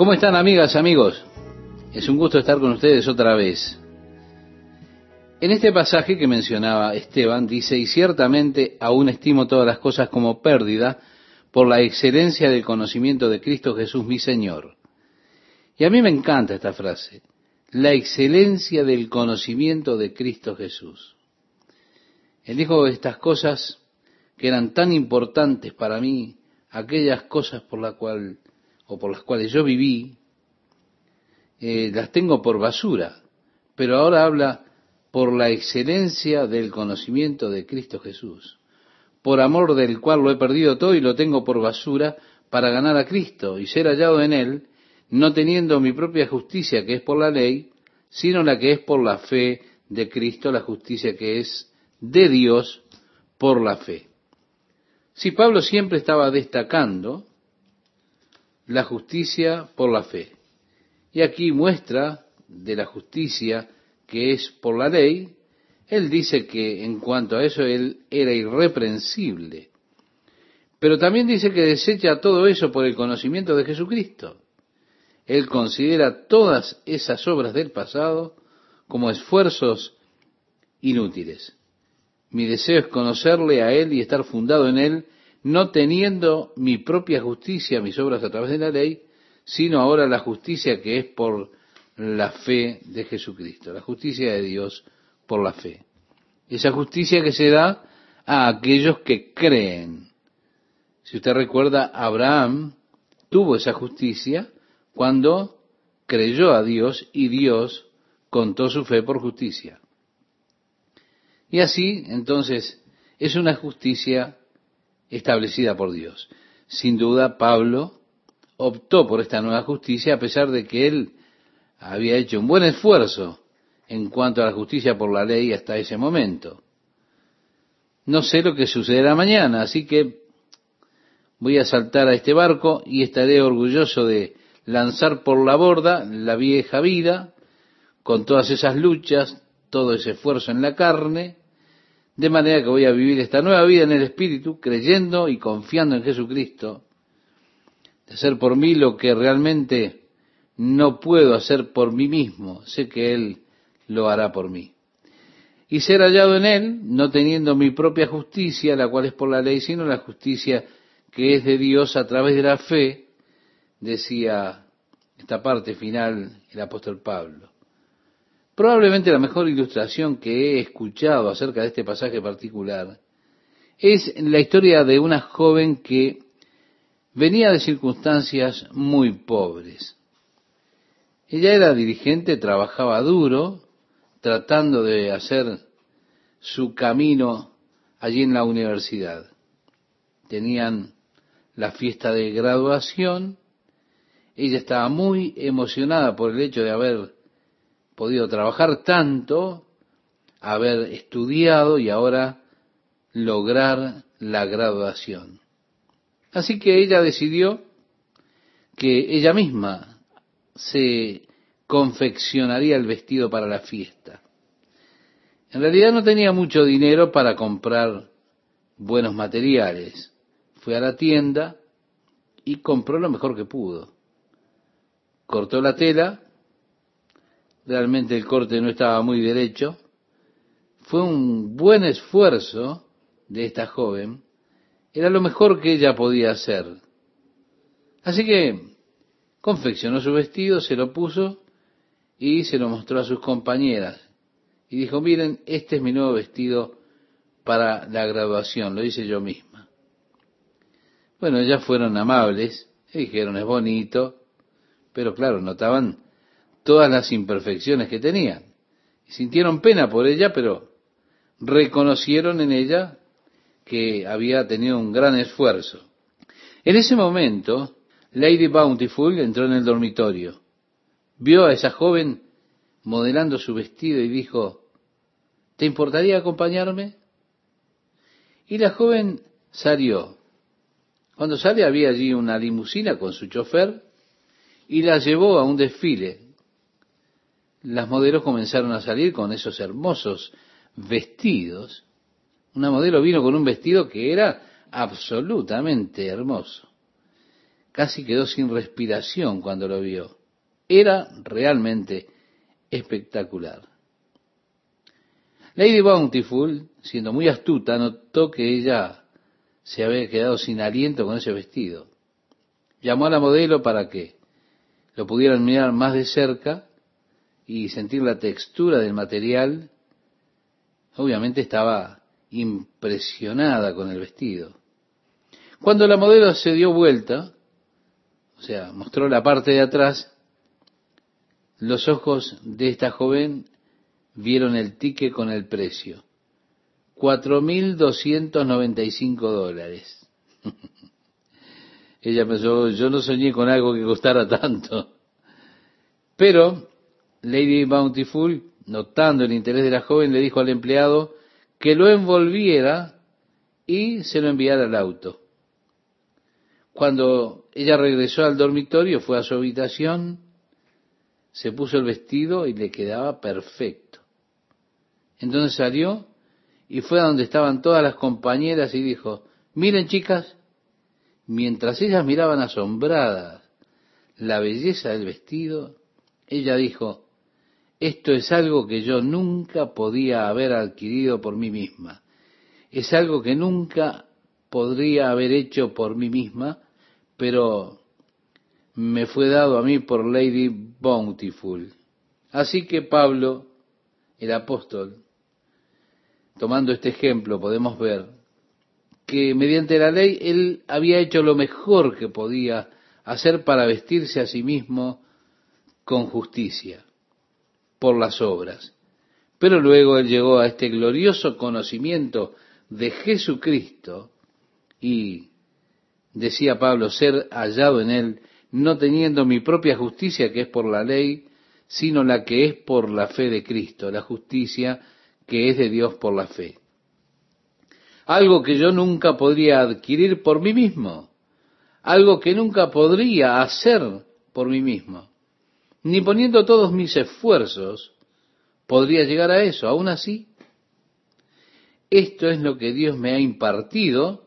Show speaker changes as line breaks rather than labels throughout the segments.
¿Cómo están amigas, amigos? Es un gusto estar con ustedes otra vez. En este pasaje que mencionaba Esteban dice, y ciertamente aún estimo todas las cosas como pérdida por la excelencia del conocimiento de Cristo Jesús mi Señor. Y a mí me encanta esta frase, la excelencia del conocimiento de Cristo Jesús. Él dijo estas cosas que eran tan importantes para mí, aquellas cosas por la cual o por las cuales yo viví, eh, las tengo por basura, pero ahora habla por la excelencia del conocimiento de Cristo Jesús, por amor del cual lo he perdido todo y lo tengo por basura para ganar a Cristo y ser hallado en Él, no teniendo mi propia justicia que es por la ley, sino la que es por la fe de Cristo, la justicia que es de Dios por la fe. Si Pablo siempre estaba destacando la justicia por la fe. Y aquí muestra de la justicia que es por la ley, él dice que en cuanto a eso él era irreprensible. Pero también dice que desecha todo eso por el conocimiento de Jesucristo. Él considera todas esas obras del pasado como esfuerzos inútiles. Mi deseo es conocerle a Él y estar fundado en Él, no teniendo mi propia justicia, mis obras a través de la ley, sino ahora la justicia que es por la fe de Jesucristo, la justicia de Dios por la fe. Esa justicia que se da a aquellos que creen. Si usted recuerda, Abraham tuvo esa justicia cuando creyó a Dios y Dios contó su fe por justicia. Y así, entonces, es una justicia establecida por Dios. Sin duda, Pablo optó por esta nueva justicia a pesar de que él había hecho un buen esfuerzo en cuanto a la justicia por la ley hasta ese momento. No sé lo que sucederá mañana, así que voy a saltar a este barco y estaré orgulloso de lanzar por la borda la vieja vida, con todas esas luchas, todo ese esfuerzo en la carne, de manera que voy a vivir esta nueva vida en el Espíritu, creyendo y confiando en Jesucristo, de hacer por mí lo que realmente no puedo hacer por mí mismo, sé que Él lo hará por mí. Y ser hallado en Él, no teniendo mi propia justicia, la cual es por la ley, sino la justicia que es de Dios a través de la fe, decía esta parte final el apóstol Pablo. Probablemente la mejor ilustración que he escuchado acerca de este pasaje particular es la historia de una joven que venía de circunstancias muy pobres. Ella era dirigente, trabajaba duro, tratando de hacer su camino allí en la universidad. Tenían la fiesta de graduación, ella estaba muy emocionada por el hecho de haber podido trabajar tanto, haber estudiado y ahora lograr la graduación. Así que ella decidió que ella misma se confeccionaría el vestido para la fiesta. En realidad no tenía mucho dinero para comprar buenos materiales. Fue a la tienda y compró lo mejor que pudo. Cortó la tela, realmente el corte no estaba muy derecho. Fue un buen esfuerzo de esta joven. Era lo mejor que ella podía hacer. Así que confeccionó su vestido, se lo puso y se lo mostró a sus compañeras. Y dijo, miren, este es mi nuevo vestido para la graduación, lo hice yo misma. Bueno, ellas fueron amables, y dijeron, es bonito, pero claro, notaban todas las imperfecciones que tenían. Sintieron pena por ella, pero reconocieron en ella que había tenido un gran esfuerzo. En ese momento, Lady Bountiful entró en el dormitorio, vio a esa joven modelando su vestido y dijo, ¿te importaría acompañarme? Y la joven salió. Cuando sale había allí una limusina con su chofer y la llevó a un desfile las modelos comenzaron a salir con esos hermosos vestidos. Una modelo vino con un vestido que era absolutamente hermoso. casi quedó sin respiración cuando lo vio. Era realmente espectacular. Lady Bountiful, siendo muy astuta, notó que ella se había quedado sin aliento con ese vestido. Llamó a la modelo para que lo pudieran mirar más de cerca y sentir la textura del material. Obviamente estaba impresionada con el vestido. Cuando la modelo se dio vuelta, o sea, mostró la parte de atrás, los ojos de esta joven vieron el ticket con el precio. 4.295 dólares. Ella pensó, yo no soñé con algo que costara tanto. Pero Lady Bountiful, notando el interés de la joven, le dijo al empleado que lo envolviera y se lo enviara al auto. Cuando ella regresó al dormitorio, fue a su habitación, se puso el vestido y le quedaba perfecto. Entonces salió y fue a donde estaban todas las compañeras y dijo, miren chicas, mientras ellas miraban asombradas la belleza del vestido, ella dijo, esto es algo que yo nunca podía haber adquirido por mí misma, es algo que nunca podría haber hecho por mí misma, pero me fue dado a mí por Lady Bountiful. Así que Pablo, el apóstol, tomando este ejemplo, podemos ver que mediante la ley él había hecho lo mejor que podía hacer para vestirse a sí mismo con justicia por las obras. Pero luego él llegó a este glorioso conocimiento de Jesucristo y decía Pablo, ser hallado en él, no teniendo mi propia justicia que es por la ley, sino la que es por la fe de Cristo, la justicia que es de Dios por la fe. Algo que yo nunca podría adquirir por mí mismo, algo que nunca podría hacer por mí mismo, ni poniendo todos mis esfuerzos, podría llegar a eso. Aún así, esto es lo que Dios me ha impartido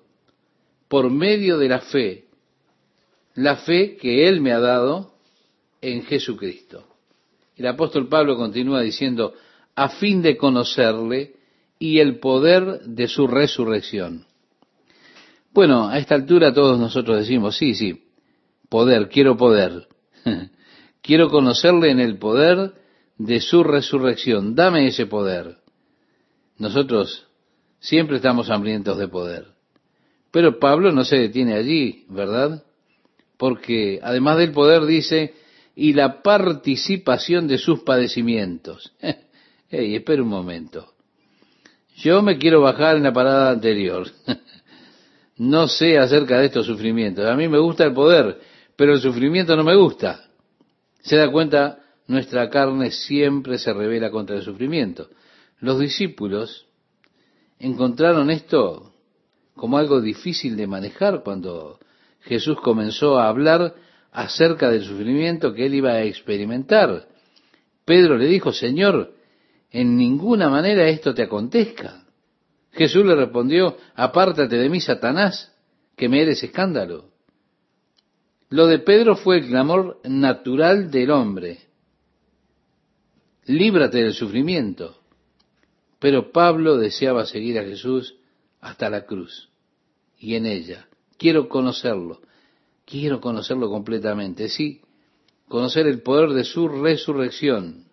por medio de la fe, la fe que Él me ha dado en Jesucristo. El apóstol Pablo continúa diciendo, a fin de conocerle y el poder de su resurrección. Bueno, a esta altura todos nosotros decimos, sí, sí, poder, quiero poder. quiero conocerle en el poder de su resurrección. Dame ese poder. Nosotros siempre estamos hambrientos de poder. Pero Pablo no se detiene allí, ¿verdad? Porque además del poder dice, y la participación de sus padecimientos. hey, espera un momento. Yo me quiero bajar en la parada anterior. no sé acerca de estos sufrimientos. A mí me gusta el poder, pero el sufrimiento no me gusta. Se da cuenta, nuestra carne siempre se revela contra el sufrimiento. Los discípulos encontraron esto como algo difícil de manejar cuando Jesús comenzó a hablar acerca del sufrimiento que él iba a experimentar. Pedro le dijo, Señor, en ninguna manera esto te acontezca. Jesús le respondió, apártate de mí, Satanás, que me eres escándalo. Lo de Pedro fue el clamor natural del hombre. Líbrate del sufrimiento. Pero Pablo deseaba seguir a Jesús hasta la cruz y en ella. Quiero conocerlo, quiero conocerlo completamente, sí, conocer el poder de su resurrección.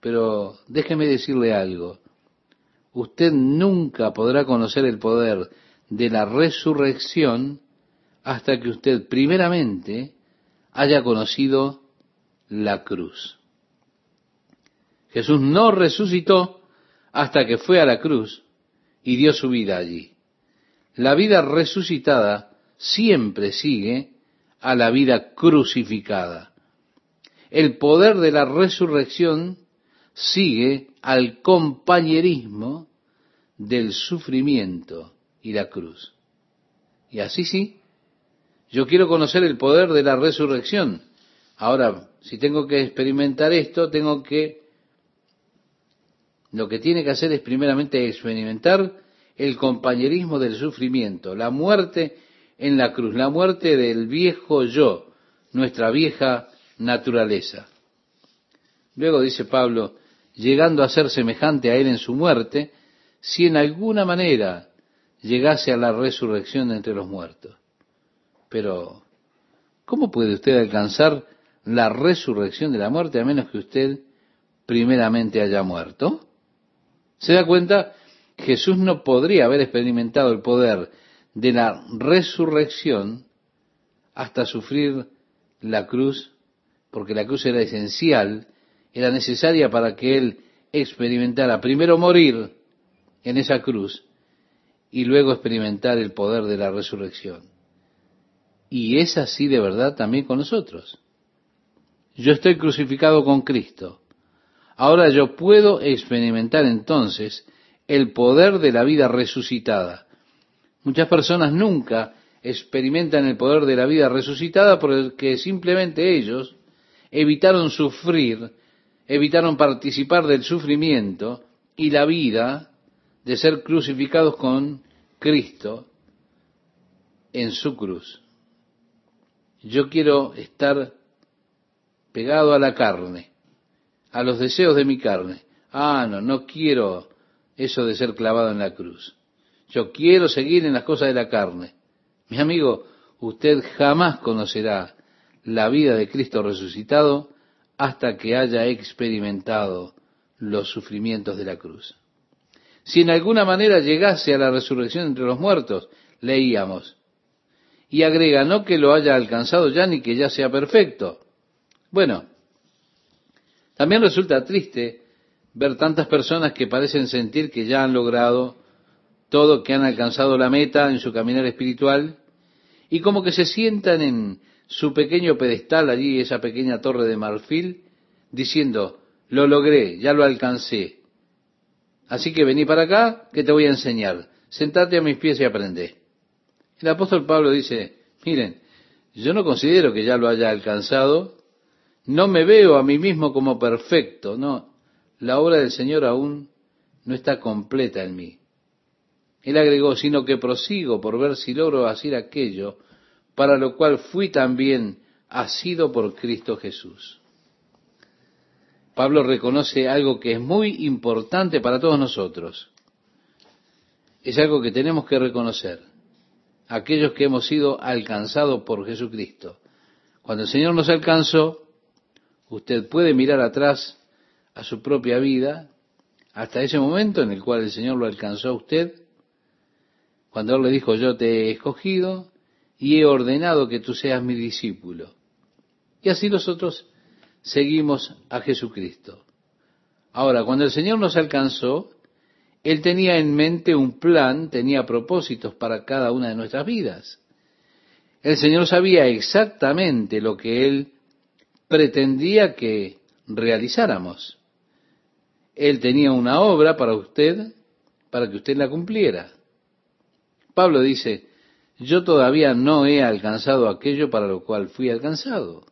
Pero déjeme decirle algo, usted nunca podrá conocer el poder de la resurrección hasta que usted primeramente haya conocido la cruz. Jesús no resucitó hasta que fue a la cruz y dio su vida allí. La vida resucitada siempre sigue a la vida crucificada. El poder de la resurrección sigue al compañerismo del sufrimiento y la cruz. Y así sí, yo quiero conocer el poder de la resurrección. Ahora, si tengo que experimentar esto, tengo que lo que tiene que hacer es primeramente experimentar el compañerismo del sufrimiento, la muerte en la cruz, la muerte del viejo yo, nuestra vieja naturaleza. Luego dice Pablo, llegando a ser semejante a él en su muerte, si en alguna manera llegase a la resurrección entre los muertos. Pero, ¿cómo puede usted alcanzar la resurrección de la muerte a menos que usted primeramente haya muerto? ¿Se da cuenta? Jesús no podría haber experimentado el poder de la resurrección hasta sufrir la cruz, porque la cruz era esencial, era necesaria para que él experimentara primero morir en esa cruz y luego experimentar el poder de la resurrección. Y es así de verdad también con nosotros. Yo estoy crucificado con Cristo. Ahora yo puedo experimentar entonces el poder de la vida resucitada. Muchas personas nunca experimentan el poder de la vida resucitada porque simplemente ellos evitaron sufrir, evitaron participar del sufrimiento y la vida de ser crucificados con Cristo en su cruz. Yo quiero estar pegado a la carne, a los deseos de mi carne. Ah, no, no quiero eso de ser clavado en la cruz. Yo quiero seguir en las cosas de la carne. Mi amigo, usted jamás conocerá la vida de Cristo resucitado hasta que haya experimentado los sufrimientos de la cruz. Si en alguna manera llegase a la resurrección entre los muertos, leíamos, y agrega, no que lo haya alcanzado ya ni que ya sea perfecto. Bueno, también resulta triste ver tantas personas que parecen sentir que ya han logrado todo, que han alcanzado la meta en su caminar espiritual, y como que se sientan en su pequeño pedestal allí, esa pequeña torre de marfil, diciendo, lo logré, ya lo alcancé. Así que vení para acá, que te voy a enseñar. Sentate a mis pies y aprende. El apóstol Pablo dice, miren, yo no considero que ya lo haya alcanzado, no me veo a mí mismo como perfecto, no, la obra del Señor aún no está completa en mí. Él agregó, sino que prosigo por ver si logro hacer aquello para lo cual fui también asido por Cristo Jesús. Pablo reconoce algo que es muy importante para todos nosotros. Es algo que tenemos que reconocer. Aquellos que hemos sido alcanzados por Jesucristo. Cuando el Señor nos alcanzó, usted puede mirar atrás a su propia vida hasta ese momento en el cual el Señor lo alcanzó a usted, cuando Él le dijo, yo te he escogido y he ordenado que tú seas mi discípulo. Y así nosotros seguimos a Jesucristo. Ahora, cuando el Señor nos alcanzó, Él tenía en mente un plan, tenía propósitos para cada una de nuestras vidas. El Señor sabía exactamente lo que Él pretendía que realizáramos. Él tenía una obra para usted, para que usted la cumpliera. Pablo dice, yo todavía no he alcanzado aquello para lo cual fui alcanzado.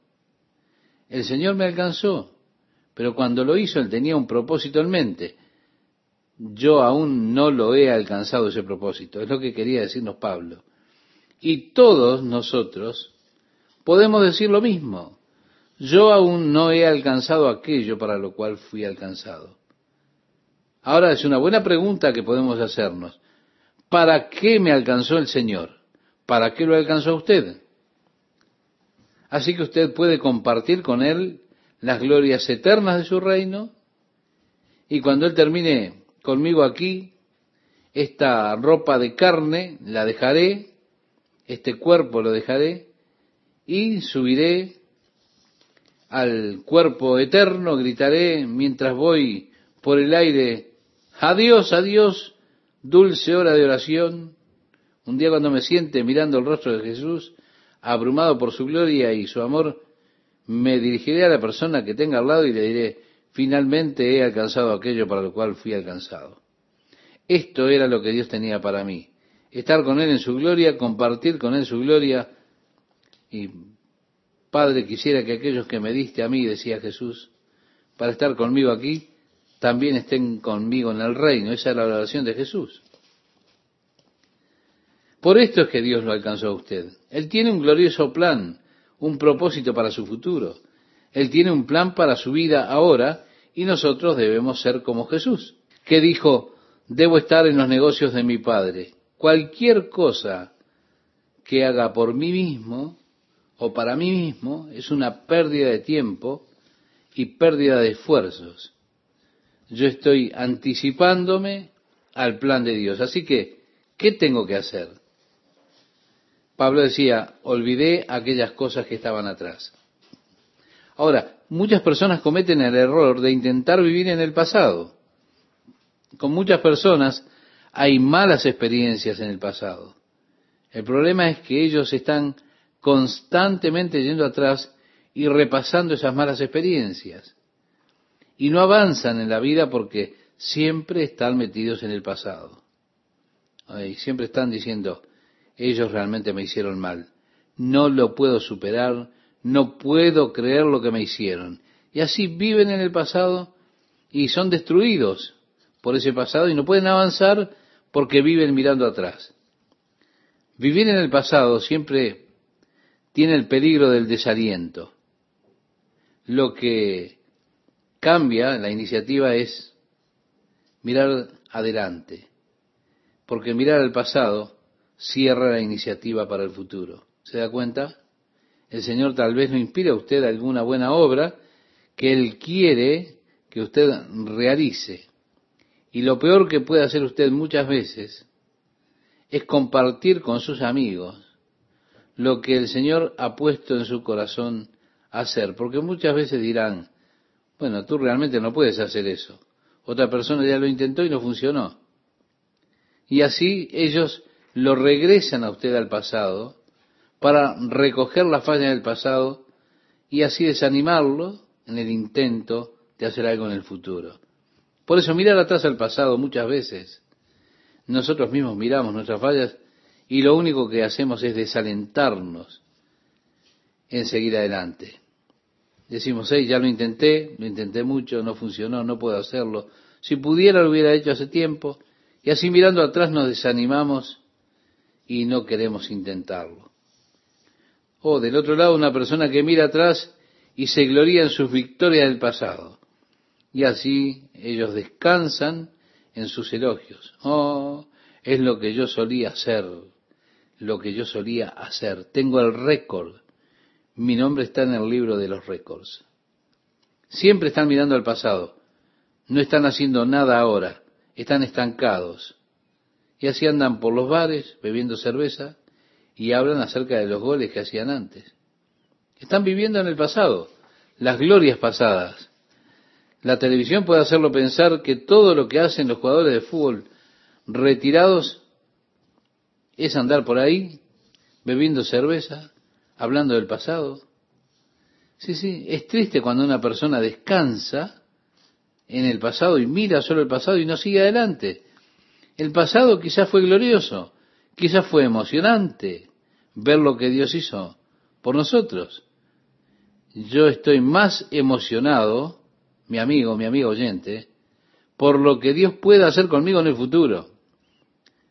El Señor me alcanzó, pero cuando lo hizo Él tenía un propósito en mente. Yo aún no lo he alcanzado ese propósito, es lo que quería decirnos Pablo. Y todos nosotros podemos decir lo mismo. Yo aún no he alcanzado aquello para lo cual fui alcanzado. Ahora es una buena pregunta que podemos hacernos. ¿Para qué me alcanzó el Señor? ¿Para qué lo alcanzó usted? Así que usted puede compartir con Él las glorias eternas de su reino y cuando Él termine conmigo aquí, esta ropa de carne la dejaré, este cuerpo lo dejaré y subiré al cuerpo eterno, gritaré mientras voy por el aire Adiós, adiós, dulce hora de oración. Un día cuando me siente mirando el rostro de Jesús, abrumado por su gloria y su amor, me dirigiré a la persona que tenga al lado y le diré, finalmente he alcanzado aquello para lo cual fui alcanzado. Esto era lo que Dios tenía para mí. Estar con Él en su gloria, compartir con Él su gloria. Y, Padre, quisiera que aquellos que me diste a mí, decía Jesús, para estar conmigo aquí, también estén conmigo en el reino. Esa es la oración de Jesús. Por esto es que Dios lo alcanzó a usted. Él tiene un glorioso plan, un propósito para su futuro. Él tiene un plan para su vida ahora y nosotros debemos ser como Jesús, que dijo, debo estar en los negocios de mi Padre. Cualquier cosa que haga por mí mismo o para mí mismo es una pérdida de tiempo y pérdida de esfuerzos. Yo estoy anticipándome al plan de Dios. Así que, ¿qué tengo que hacer? Pablo decía, olvidé aquellas cosas que estaban atrás. Ahora, muchas personas cometen el error de intentar vivir en el pasado. Con muchas personas hay malas experiencias en el pasado. El problema es que ellos están constantemente yendo atrás y repasando esas malas experiencias. Y no avanzan en la vida porque siempre están metidos en el pasado. Y siempre están diciendo, ellos realmente me hicieron mal. No lo puedo superar, no puedo creer lo que me hicieron. Y así viven en el pasado y son destruidos por ese pasado y no pueden avanzar porque viven mirando atrás. Vivir en el pasado siempre tiene el peligro del desaliento. Lo que cambia la iniciativa es mirar adelante, porque mirar al pasado cierra la iniciativa para el futuro. ¿Se da cuenta? El Señor tal vez no inspire a usted alguna buena obra que Él quiere que usted realice. Y lo peor que puede hacer usted muchas veces es compartir con sus amigos lo que el Señor ha puesto en su corazón hacer, porque muchas veces dirán, bueno, tú realmente no puedes hacer eso. Otra persona ya lo intentó y no funcionó. Y así ellos lo regresan a usted al pasado para recoger la falla del pasado y así desanimarlo en el intento de hacer algo en el futuro. Por eso mirar atrás al pasado muchas veces, nosotros mismos miramos nuestras fallas y lo único que hacemos es desalentarnos en seguir adelante. Decimos, hey, ya lo intenté, lo intenté mucho, no funcionó, no puedo hacerlo. Si pudiera lo hubiera hecho hace tiempo. Y así mirando atrás nos desanimamos y no queremos intentarlo. O del otro lado, una persona que mira atrás y se gloria en sus victorias del pasado. Y así ellos descansan en sus elogios. Oh, es lo que yo solía hacer, lo que yo solía hacer. Tengo el récord. Mi nombre está en el libro de los récords. Siempre están mirando al pasado. No están haciendo nada ahora. Están estancados. Y así andan por los bares bebiendo cerveza y hablan acerca de los goles que hacían antes. Están viviendo en el pasado, las glorias pasadas. La televisión puede hacerlo pensar que todo lo que hacen los jugadores de fútbol retirados es andar por ahí bebiendo cerveza, hablando del pasado. Sí, sí, es triste cuando una persona descansa en el pasado y mira solo el pasado y no sigue adelante. El pasado quizás fue glorioso, quizás fue emocionante ver lo que Dios hizo por nosotros. Yo estoy más emocionado, mi amigo, mi amigo oyente, por lo que Dios pueda hacer conmigo en el futuro.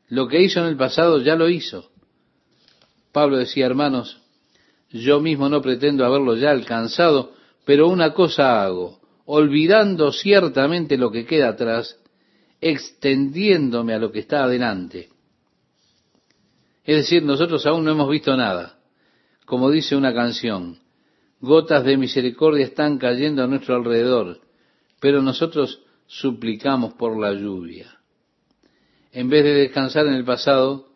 Lo que hizo en el pasado ya lo hizo. Pablo decía, hermanos, yo mismo no pretendo haberlo ya alcanzado, pero una cosa hago, olvidando ciertamente lo que queda atrás extendiéndome a lo que está adelante. Es decir, nosotros aún no hemos visto nada. Como dice una canción, gotas de misericordia están cayendo a nuestro alrededor, pero nosotros suplicamos por la lluvia. En vez de descansar en el pasado,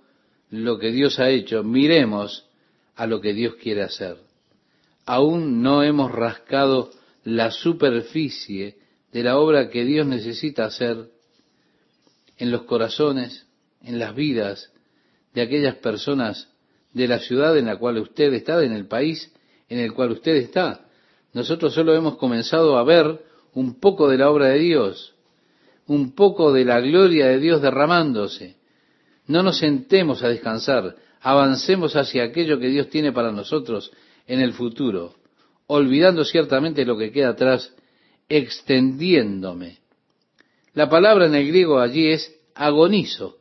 lo que Dios ha hecho, miremos a lo que Dios quiere hacer. Aún no hemos rascado la superficie de la obra que Dios necesita hacer en los corazones, en las vidas de aquellas personas de la ciudad en la cual usted está, en el país en el cual usted está. Nosotros solo hemos comenzado a ver un poco de la obra de Dios, un poco de la gloria de Dios derramándose. No nos sentemos a descansar, avancemos hacia aquello que Dios tiene para nosotros en el futuro, olvidando ciertamente lo que queda atrás, extendiéndome la palabra en el griego allí es agonizo.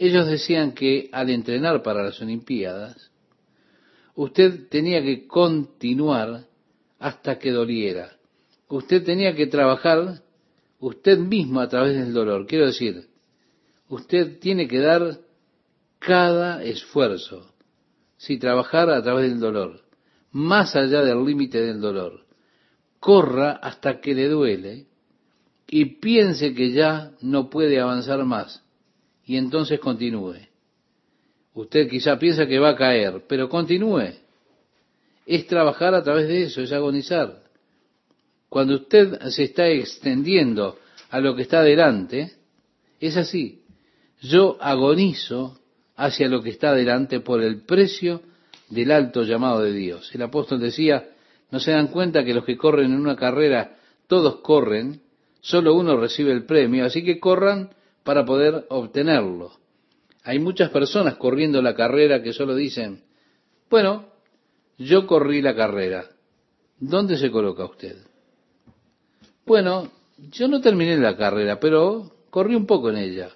Ellos decían que al entrenar para las Olimpiadas, usted tenía que continuar hasta que doliera. Usted tenía que trabajar usted mismo a través del dolor. Quiero decir, usted tiene que dar cada esfuerzo, si trabajar a través del dolor, más allá del límite del dolor. Corra hasta que le duele y piense que ya no puede avanzar más y entonces continúe. Usted quizá piensa que va a caer, pero continúe. Es trabajar a través de eso, es agonizar. Cuando usted se está extendiendo a lo que está delante, es así. Yo agonizo hacia lo que está delante por el precio del alto llamado de Dios. El apóstol decía, no se dan cuenta que los que corren en una carrera, todos corren, solo uno recibe el premio, así que corran para poder obtenerlo. Hay muchas personas corriendo la carrera que solo dicen, bueno, yo corrí la carrera. ¿Dónde se coloca usted? Bueno, yo no terminé la carrera, pero corrí un poco en ella.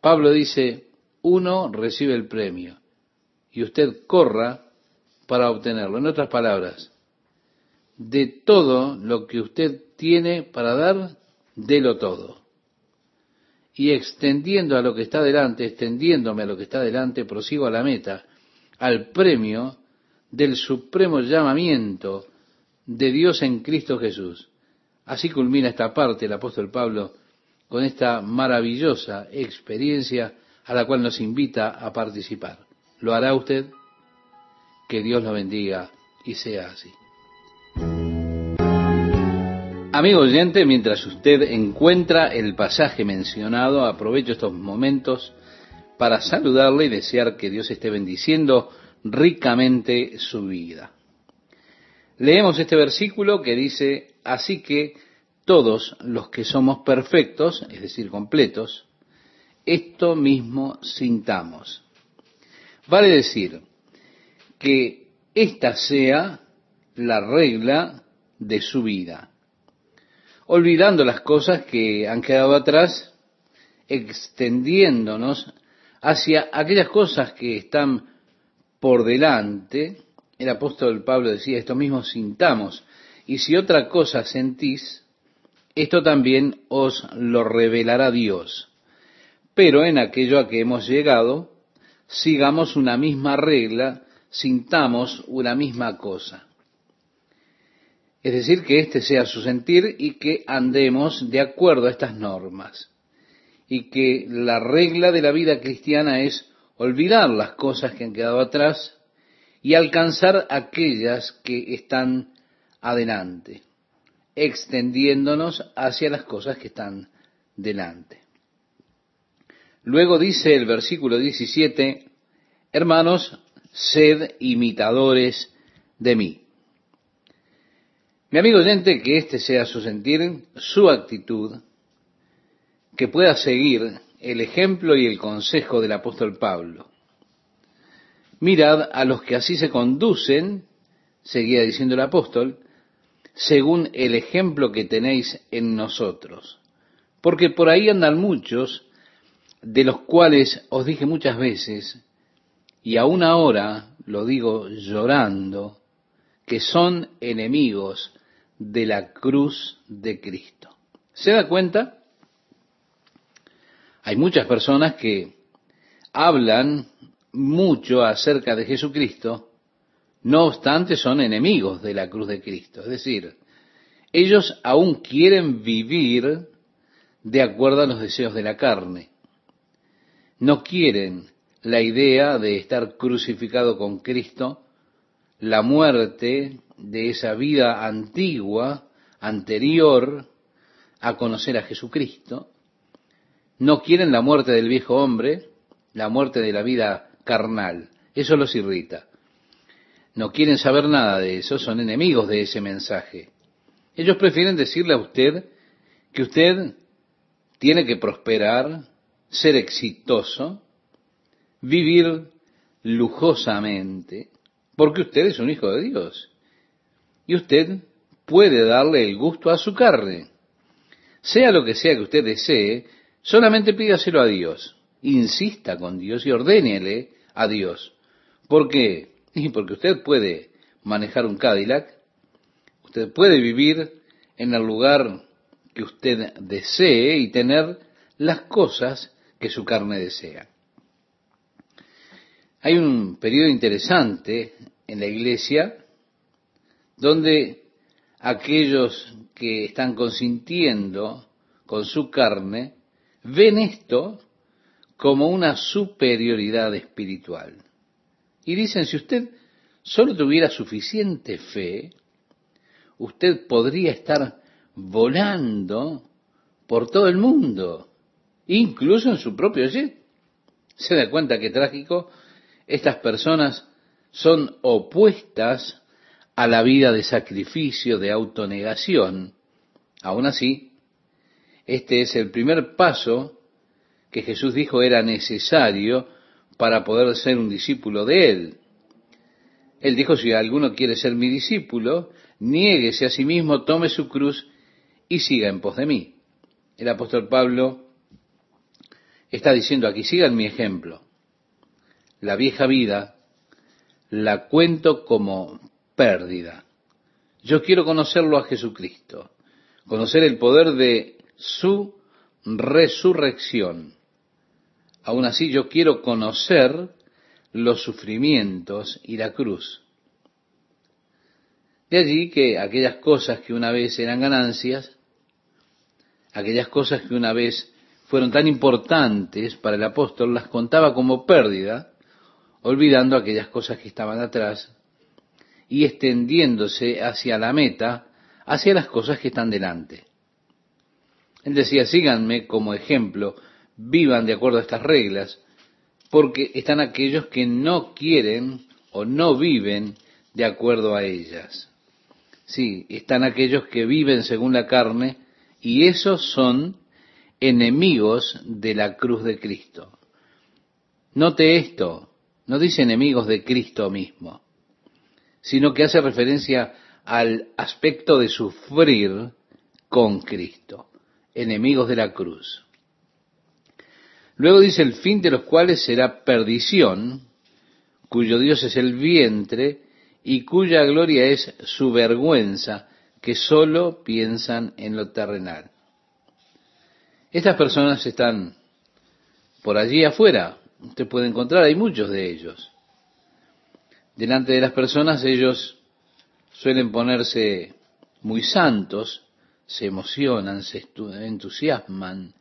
Pablo dice, uno recibe el premio y usted corra para obtenerlo. En otras palabras, de todo lo que usted tiene para dar, délo todo. Y extendiendo a lo que está delante, extendiéndome a lo que está delante, prosigo a la meta, al premio del supremo llamamiento de Dios en Cristo Jesús. Así culmina esta parte el apóstol Pablo con esta maravillosa experiencia a la cual nos invita a participar. ¿Lo hará usted? Que Dios lo bendiga y sea así. Amigo oyente, mientras usted encuentra el pasaje mencionado, aprovecho estos momentos para saludarle y desear que Dios esté bendiciendo ricamente su vida. Leemos este versículo que dice, así que todos los que somos perfectos, es decir, completos, esto mismo sintamos. Vale decir que esta sea la regla de su vida, olvidando las cosas que han quedado atrás, extendiéndonos hacia aquellas cosas que están por delante, el apóstol Pablo decía, esto mismo sintamos, y si otra cosa sentís, esto también os lo revelará Dios. Pero en aquello a que hemos llegado, sigamos una misma regla, sintamos una misma cosa. Es decir, que este sea su sentir y que andemos de acuerdo a estas normas. Y que la regla de la vida cristiana es olvidar las cosas que han quedado atrás y alcanzar aquellas que están adelante, extendiéndonos hacia las cosas que están delante. Luego dice el versículo 17, hermanos, sed imitadores de mí. Mi amigo oyente, que este sea su sentir, su actitud, que pueda seguir el ejemplo y el consejo del apóstol Pablo. Mirad a los que así se conducen, seguía diciendo el apóstol, según el ejemplo que tenéis en nosotros. Porque por ahí andan muchos, de los cuales os dije muchas veces, y aún ahora lo digo llorando, que son enemigos de la cruz de Cristo. ¿Se da cuenta? Hay muchas personas que hablan mucho acerca de Jesucristo, no obstante son enemigos de la cruz de Cristo. Es decir, ellos aún quieren vivir de acuerdo a los deseos de la carne. No quieren la idea de estar crucificado con Cristo, la muerte de esa vida antigua, anterior a conocer a Jesucristo, no quieren la muerte del viejo hombre, la muerte de la vida carnal. Eso los irrita. No quieren saber nada de eso, son enemigos de ese mensaje. Ellos prefieren decirle a usted que usted tiene que prosperar, ser exitoso, vivir lujosamente, porque usted es un hijo de Dios. Y usted puede darle el gusto a su carne. Sea lo que sea que usted desee, Solamente pídaselo a Dios. insista con Dios y ordénele a Dios. ¿Por qué? Y porque usted puede manejar un Cadillac, usted puede vivir en el lugar que usted desee y tener las cosas que su carne desea. Hay un periodo interesante en la iglesia donde aquellos que están consintiendo con su carne ven esto como una superioridad espiritual. Y dicen, si usted solo tuviera suficiente fe, usted podría estar volando por todo el mundo, incluso en su propio jet. Se da cuenta que trágico, estas personas son opuestas a la vida de sacrificio, de autonegación. Aún así, este es el primer paso que Jesús dijo era necesario para poder ser un discípulo de Él. Él dijo, si alguno quiere ser mi discípulo, niéguese a sí mismo, tome su cruz y siga en pos de mí. El apóstol Pablo está diciendo aquí, sigan mi ejemplo. La vieja vida la cuento como pérdida. Yo quiero conocerlo a Jesucristo, conocer el poder de su resurrección. Aún así yo quiero conocer los sufrimientos y la cruz. De allí que aquellas cosas que una vez eran ganancias, aquellas cosas que una vez fueron tan importantes para el apóstol, las contaba como pérdida, olvidando aquellas cosas que estaban atrás y extendiéndose hacia la meta, hacia las cosas que están delante. Él decía, síganme como ejemplo, vivan de acuerdo a estas reglas, porque están aquellos que no quieren o no viven de acuerdo a ellas. Sí, están aquellos que viven según la carne y esos son enemigos de la cruz de Cristo. Note esto, no dice enemigos de Cristo mismo sino que hace referencia al aspecto de sufrir con Cristo, enemigos de la cruz. Luego dice el fin de los cuales será perdición, cuyo Dios es el vientre y cuya gloria es su vergüenza, que sólo piensan en lo terrenal. Estas personas están por allí afuera, usted puede encontrar, hay muchos de ellos delante de las personas ellos suelen ponerse muy santos, se emocionan, se entusiasman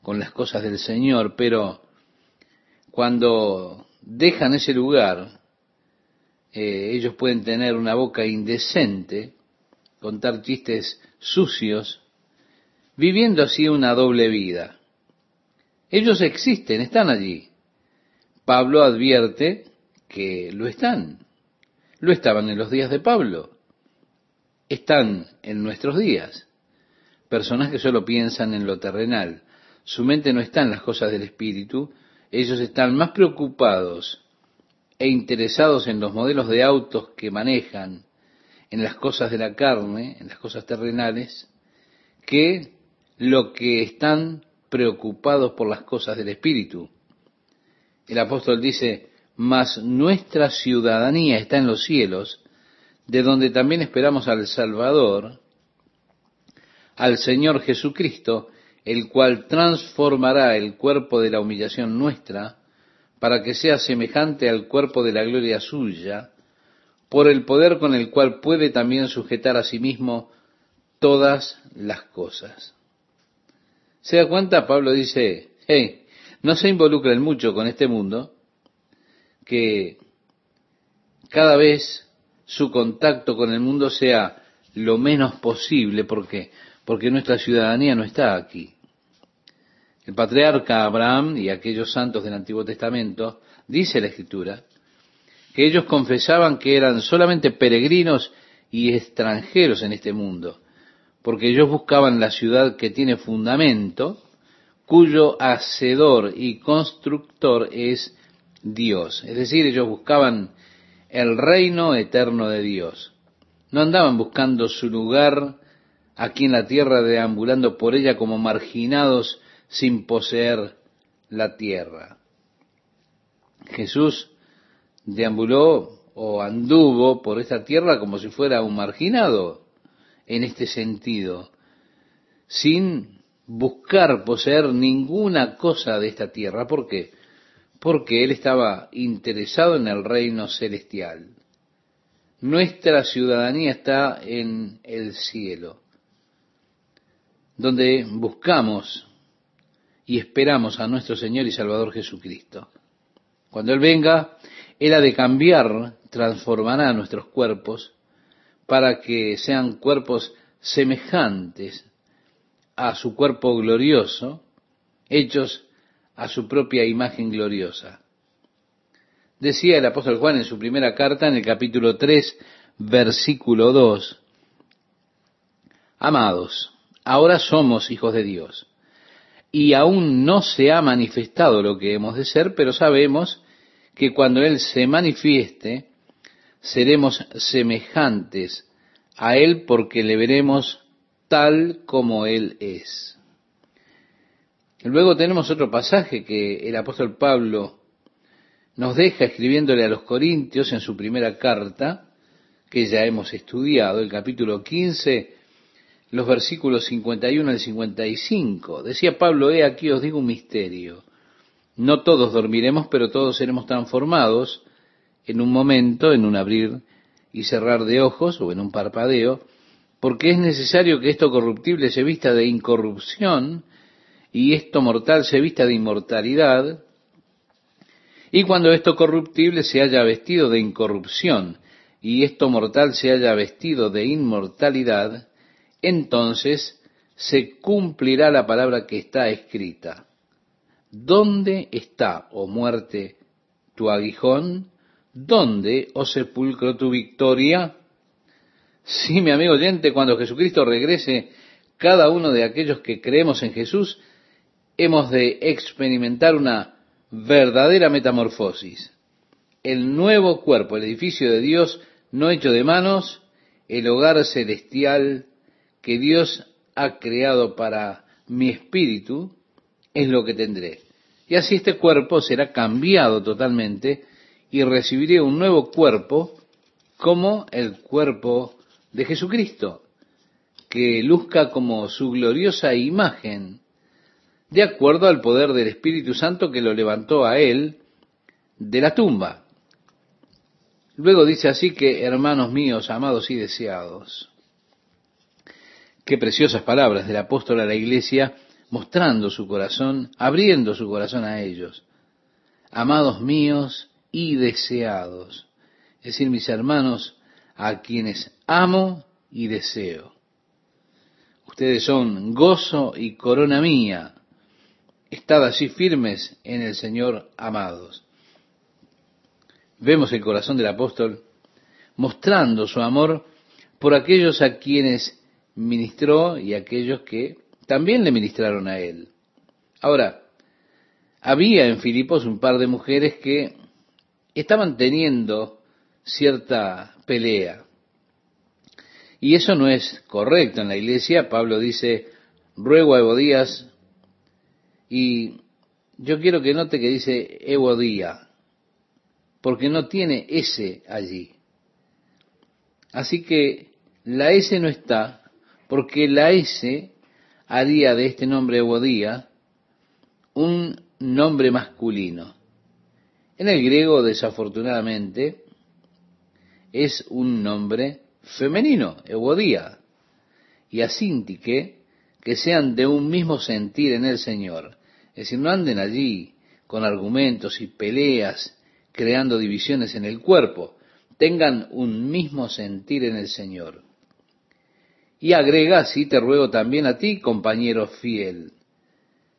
con las cosas del Señor, pero cuando dejan ese lugar, eh, ellos pueden tener una boca indecente, contar chistes sucios, viviendo así una doble vida. Ellos existen, están allí. Pablo advierte que lo están. Lo estaban en los días de Pablo. Están en nuestros días. Personas que solo piensan en lo terrenal. Su mente no está en las cosas del espíritu. Ellos están más preocupados e interesados en los modelos de autos que manejan, en las cosas de la carne, en las cosas terrenales, que lo que están preocupados por las cosas del espíritu. El apóstol dice, mas nuestra ciudadanía está en los cielos, de donde también esperamos al Salvador, al Señor Jesucristo, el cual transformará el cuerpo de la humillación nuestra, para que sea semejante al cuerpo de la gloria suya, por el poder con el cual puede también sujetar a sí mismo todas las cosas. ¿Se da cuenta? Pablo dice, hey, no se involucren mucho con este mundo, que cada vez su contacto con el mundo sea lo menos posible, porque porque nuestra ciudadanía no está aquí. El patriarca Abraham y aquellos santos del Antiguo Testamento, dice la Escritura, que ellos confesaban que eran solamente peregrinos y extranjeros en este mundo, porque ellos buscaban la ciudad que tiene fundamento, cuyo hacedor y constructor es Dios. Es decir, ellos buscaban el reino eterno de Dios. No andaban buscando su lugar aquí en la tierra, deambulando por ella como marginados sin poseer la tierra. Jesús deambuló o anduvo por esta tierra como si fuera un marginado en este sentido, sin buscar poseer ninguna cosa de esta tierra. ¿Por qué? Porque él estaba interesado en el reino celestial. Nuestra ciudadanía está en el cielo, donde buscamos y esperamos a nuestro Señor y Salvador Jesucristo. Cuando Él venga, Él ha de cambiar, transformará nuestros cuerpos para que sean cuerpos semejantes a su cuerpo glorioso, hechos a su propia imagen gloriosa. Decía el apóstol Juan en su primera carta, en el capítulo 3, versículo 2, Amados, ahora somos hijos de Dios, y aún no se ha manifestado lo que hemos de ser, pero sabemos que cuando Él se manifieste, seremos semejantes a Él porque le veremos tal como Él es. Luego tenemos otro pasaje que el apóstol Pablo nos deja escribiéndole a los Corintios en su primera carta, que ya hemos estudiado, el capítulo 15, los versículos 51 al 55. Decía Pablo, he aquí os digo un misterio. No todos dormiremos, pero todos seremos transformados en un momento, en un abrir y cerrar de ojos o en un parpadeo, porque es necesario que esto corruptible se vista de incorrupción y esto mortal se vista de inmortalidad, y cuando esto corruptible se haya vestido de incorrupción y esto mortal se haya vestido de inmortalidad, entonces se cumplirá la palabra que está escrita. ¿Dónde está, oh muerte, tu aguijón? ¿Dónde, oh sepulcro, tu victoria? Sí, mi amigo oyente, cuando Jesucristo regrese, cada uno de aquellos que creemos en Jesús, hemos de experimentar una verdadera metamorfosis. El nuevo cuerpo, el edificio de Dios no hecho de manos, el hogar celestial que Dios ha creado para mi espíritu, es lo que tendré. Y así este cuerpo será cambiado totalmente y recibiré un nuevo cuerpo como el cuerpo de Jesucristo, que luzca como su gloriosa imagen de acuerdo al poder del Espíritu Santo que lo levantó a él de la tumba. Luego dice así que, hermanos míos, amados y deseados, qué preciosas palabras del apóstol a la iglesia, mostrando su corazón, abriendo su corazón a ellos. Amados míos y deseados, es decir, mis hermanos, a quienes amo y deseo. Ustedes son gozo y corona mía, Estad así firmes en el Señor, amados. Vemos el corazón del apóstol mostrando su amor por aquellos a quienes ministró y aquellos que también le ministraron a él. Ahora, había en Filipos un par de mujeres que estaban teniendo cierta pelea. Y eso no es correcto en la iglesia. Pablo dice, ruego a Ebodías, y yo quiero que note que dice Evodía, porque no tiene S allí. Así que la S no está, porque la S haría de este nombre Evodía un nombre masculino. En el griego, desafortunadamente, es un nombre femenino, Evodía, y asíntique, que sean de un mismo sentir en el Señor. Es decir, no anden allí con argumentos y peleas, creando divisiones en el cuerpo. Tengan un mismo sentir en el Señor. Y agrega, así te ruego también a ti, compañero fiel.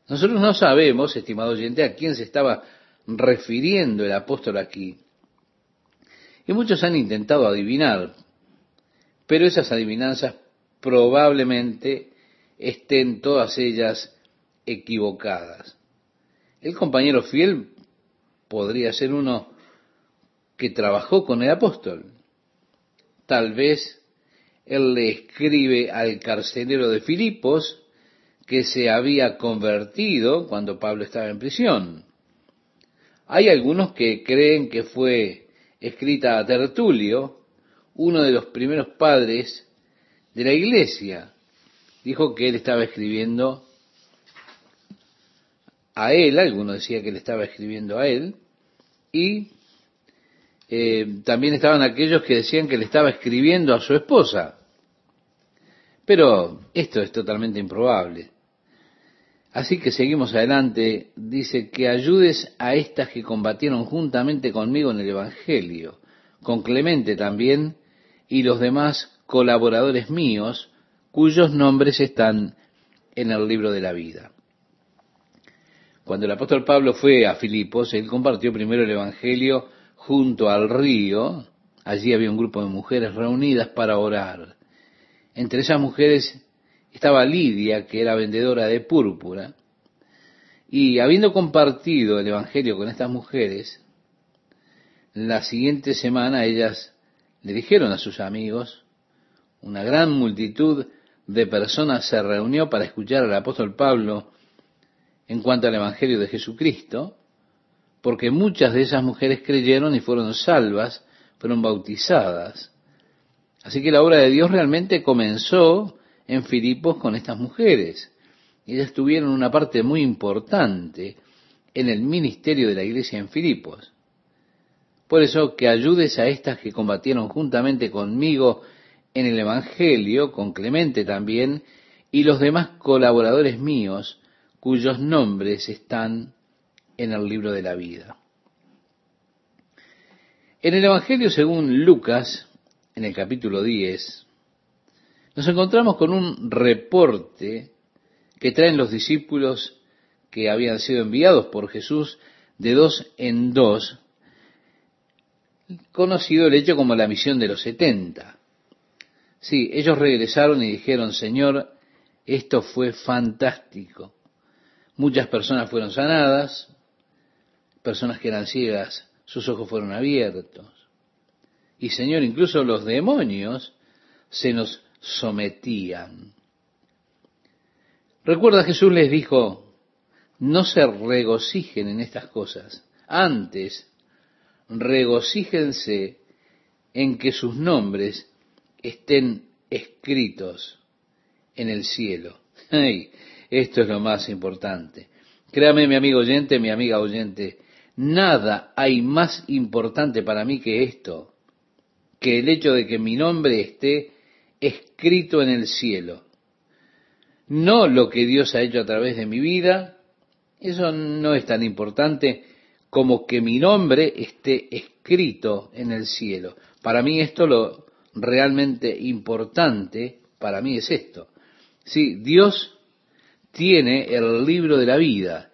Nosotros no sabemos, estimado oyente, a quién se estaba refiriendo el apóstol aquí. Y muchos han intentado adivinar, pero esas adivinanzas probablemente estén todas ellas equivocadas. El compañero fiel podría ser uno que trabajó con el apóstol. Tal vez él le escribe al carcelero de Filipos que se había convertido cuando Pablo estaba en prisión. Hay algunos que creen que fue escrita a Tertulio, uno de los primeros padres de la iglesia. Dijo que él estaba escribiendo a él, alguno decía que le estaba escribiendo a él, y eh, también estaban aquellos que decían que le estaba escribiendo a su esposa. Pero esto es totalmente improbable. Así que seguimos adelante. Dice que ayudes a estas que combatieron juntamente conmigo en el Evangelio, con Clemente también, y los demás colaboradores míos, cuyos nombres están en el libro de la vida. Cuando el apóstol Pablo fue a Filipos, él compartió primero el Evangelio junto al río. Allí había un grupo de mujeres reunidas para orar. Entre esas mujeres estaba Lidia, que era vendedora de púrpura. Y habiendo compartido el Evangelio con estas mujeres, la siguiente semana ellas le dijeron a sus amigos, una gran multitud de personas se reunió para escuchar al apóstol Pablo en cuanto al Evangelio de Jesucristo, porque muchas de esas mujeres creyeron y fueron salvas, fueron bautizadas. Así que la obra de Dios realmente comenzó en Filipos con estas mujeres. Ellas tuvieron una parte muy importante en el ministerio de la iglesia en Filipos. Por eso que ayudes a estas que combatieron juntamente conmigo en el Evangelio, con Clemente también, y los demás colaboradores míos, cuyos nombres están en el libro de la vida. En el Evangelio según Lucas, en el capítulo 10, nos encontramos con un reporte que traen los discípulos que habían sido enviados por Jesús de dos en dos, conocido el hecho como la misión de los setenta. Sí, ellos regresaron y dijeron, Señor, esto fue fantástico. Muchas personas fueron sanadas, personas que eran ciegas, sus ojos fueron abiertos. Y Señor, incluso los demonios se nos sometían. Recuerda, Jesús les dijo, no se regocijen en estas cosas. Antes, regocíjense en que sus nombres estén escritos en el cielo. Esto es lo más importante. Créame, mi amigo oyente, mi amiga oyente, nada hay más importante para mí que esto, que el hecho de que mi nombre esté escrito en el cielo. No lo que Dios ha hecho a través de mi vida, eso no es tan importante como que mi nombre esté escrito en el cielo. Para mí esto lo realmente importante, para mí es esto. Sí, Dios tiene el libro de la vida.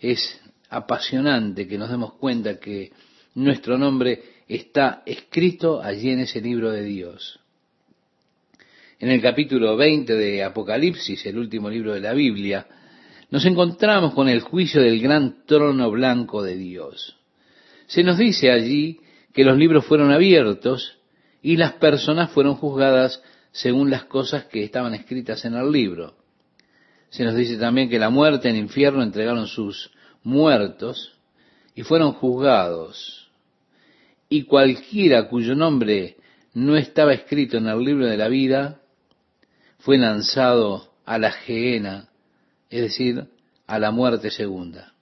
Es apasionante que nos demos cuenta que nuestro nombre está escrito allí en ese libro de Dios. En el capítulo 20 de Apocalipsis, el último libro de la Biblia, nos encontramos con el juicio del gran trono blanco de Dios. Se nos dice allí que los libros fueron abiertos y las personas fueron juzgadas según las cosas que estaban escritas en el libro. Se nos dice también que la muerte en el infierno entregaron sus muertos y fueron juzgados. Y cualquiera cuyo nombre no estaba escrito en el libro de la vida fue lanzado a la gehenna, es decir, a la muerte segunda.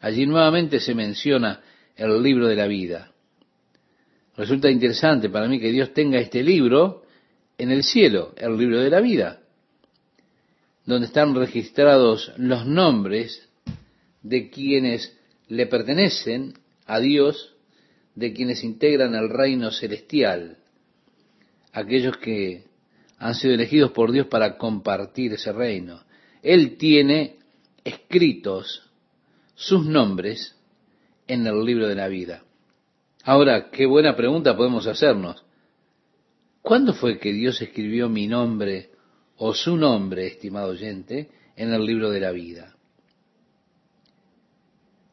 Allí nuevamente se menciona el libro de la vida. Resulta interesante para mí que Dios tenga este libro en el cielo, el libro de la vida donde están registrados los nombres de quienes le pertenecen a Dios, de quienes integran el reino celestial, aquellos que han sido elegidos por Dios para compartir ese reino. Él tiene escritos sus nombres en el libro de la vida. Ahora, qué buena pregunta podemos hacernos. ¿Cuándo fue que Dios escribió mi nombre o su nombre, estimado oyente, en el libro de la vida.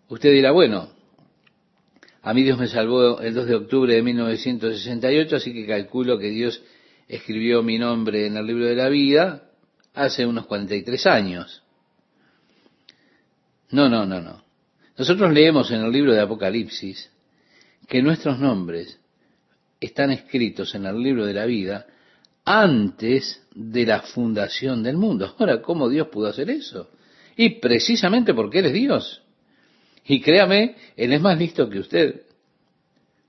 Usted dirá, bueno, a mí Dios me salvó el 2 de octubre de 1968, así que calculo que Dios escribió mi nombre en el libro de la vida hace unos 43 años. No, no, no, no. Nosotros leemos en el libro de Apocalipsis que nuestros nombres están escritos en el libro de la vida antes de la fundación del mundo. Ahora, ¿cómo Dios pudo hacer eso? Y precisamente porque Él es Dios. Y créame, Él es más listo que usted.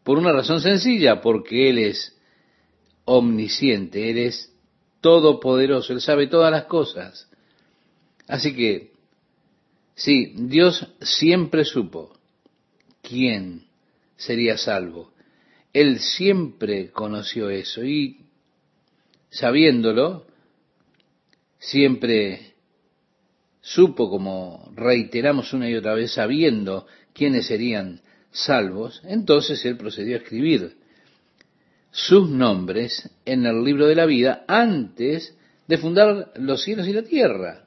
Por una razón sencilla, porque Él es omnisciente, Él es todopoderoso, Él sabe todas las cosas. Así que, sí, Dios siempre supo quién sería salvo. Él siempre conoció eso y sabiéndolo, siempre supo, como reiteramos una y otra vez, sabiendo quiénes serían salvos, entonces él procedió a escribir sus nombres en el libro de la vida antes de fundar los cielos y la tierra.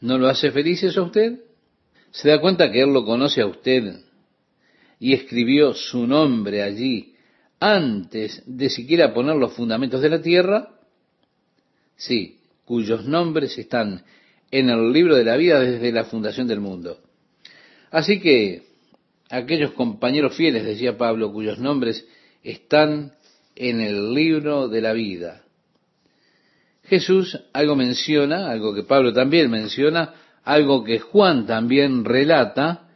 ¿No lo hace feliz eso a usted? ¿Se da cuenta que Él lo conoce a usted y escribió su nombre allí antes de siquiera poner los fundamentos de la tierra? Sí, cuyos nombres están en el libro de la vida desde la fundación del mundo. Así que aquellos compañeros fieles, decía Pablo, cuyos nombres están en el libro de la vida. Jesús algo menciona, algo que Pablo también menciona, algo que Juan también relata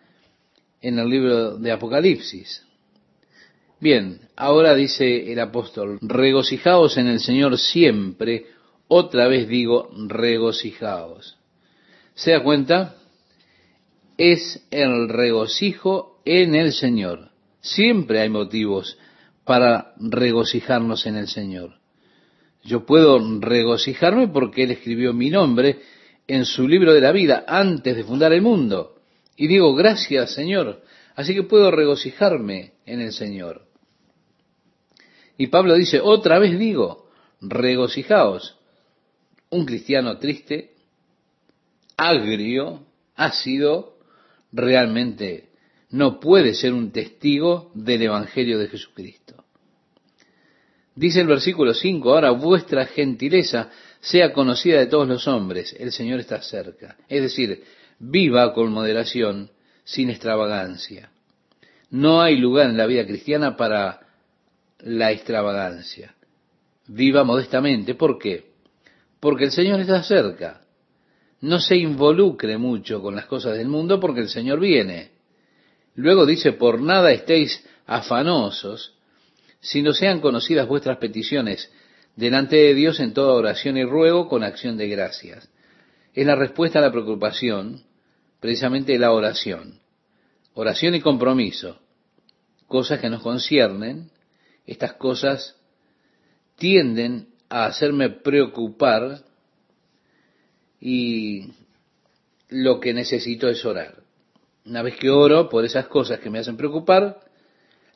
en el libro de Apocalipsis. Bien, ahora dice el apóstol, regocijaos en el Señor siempre, otra vez digo, regocijaos. ¿Se da cuenta? Es el regocijo en el Señor. Siempre hay motivos para regocijarnos en el Señor. Yo puedo regocijarme porque Él escribió mi nombre en su libro de la vida antes de fundar el mundo. Y digo, gracias Señor. Así que puedo regocijarme en el Señor. Y Pablo dice, otra vez digo, regocijaos. Un cristiano triste, agrio, ácido, realmente no puede ser un testigo del Evangelio de Jesucristo. Dice el versículo 5, ahora vuestra gentileza sea conocida de todos los hombres, el Señor está cerca. Es decir, viva con moderación, sin extravagancia. No hay lugar en la vida cristiana para la extravagancia. Viva modestamente. ¿Por qué? Porque el Señor está cerca. No se involucre mucho con las cosas del mundo porque el Señor viene. Luego dice, por nada estéis afanosos, sino sean conocidas vuestras peticiones delante de Dios en toda oración y ruego con acción de gracias. Es la respuesta a la preocupación, precisamente la oración. Oración y compromiso. Cosas que nos conciernen, estas cosas tienden a hacerme preocupar y lo que necesito es orar. Una vez que oro por esas cosas que me hacen preocupar,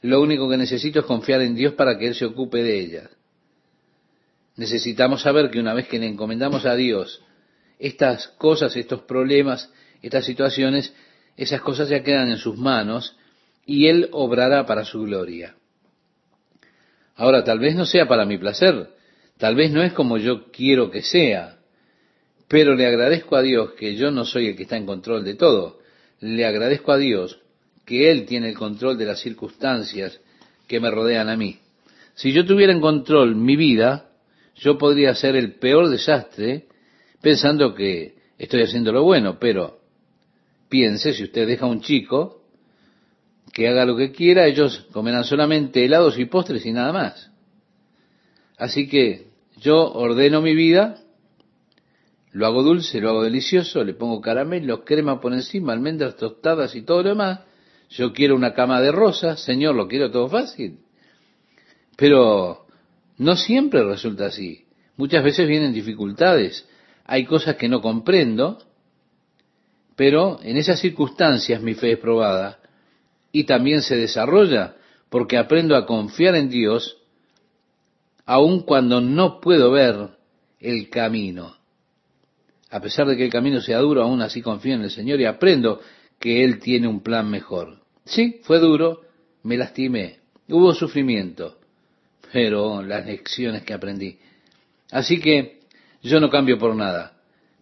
lo único que necesito es confiar en Dios para que Él se ocupe de ellas. Necesitamos saber que una vez que le encomendamos a Dios estas cosas, estos problemas, estas situaciones, esas cosas ya quedan en sus manos y Él obrará para su gloria. Ahora, tal vez no sea para mi placer, tal vez no es como yo quiero que sea, pero le agradezco a Dios que yo no soy el que está en control de todo. Le agradezco a Dios que Él tiene el control de las circunstancias que me rodean a mí. Si yo tuviera en control mi vida, yo podría ser el peor desastre pensando que estoy haciendo lo bueno, pero piense, si usted deja a un chico que haga lo que quiera, ellos comerán solamente helados y postres y nada más. Así que yo ordeno mi vida, lo hago dulce, lo hago delicioso, le pongo caramelo, crema por encima, almendras tostadas y todo lo demás. Yo quiero una cama de rosas, Señor, lo quiero todo fácil. Pero no siempre resulta así. Muchas veces vienen dificultades. Hay cosas que no comprendo, pero en esas circunstancias mi fe es probada y también se desarrolla porque aprendo a confiar en Dios aun cuando no puedo ver el camino. A pesar de que el camino sea duro, aún así confío en el Señor y aprendo que Él tiene un plan mejor. Sí, fue duro, me lastimé, hubo sufrimiento, pero las lecciones que aprendí. Así que yo no cambio por nada.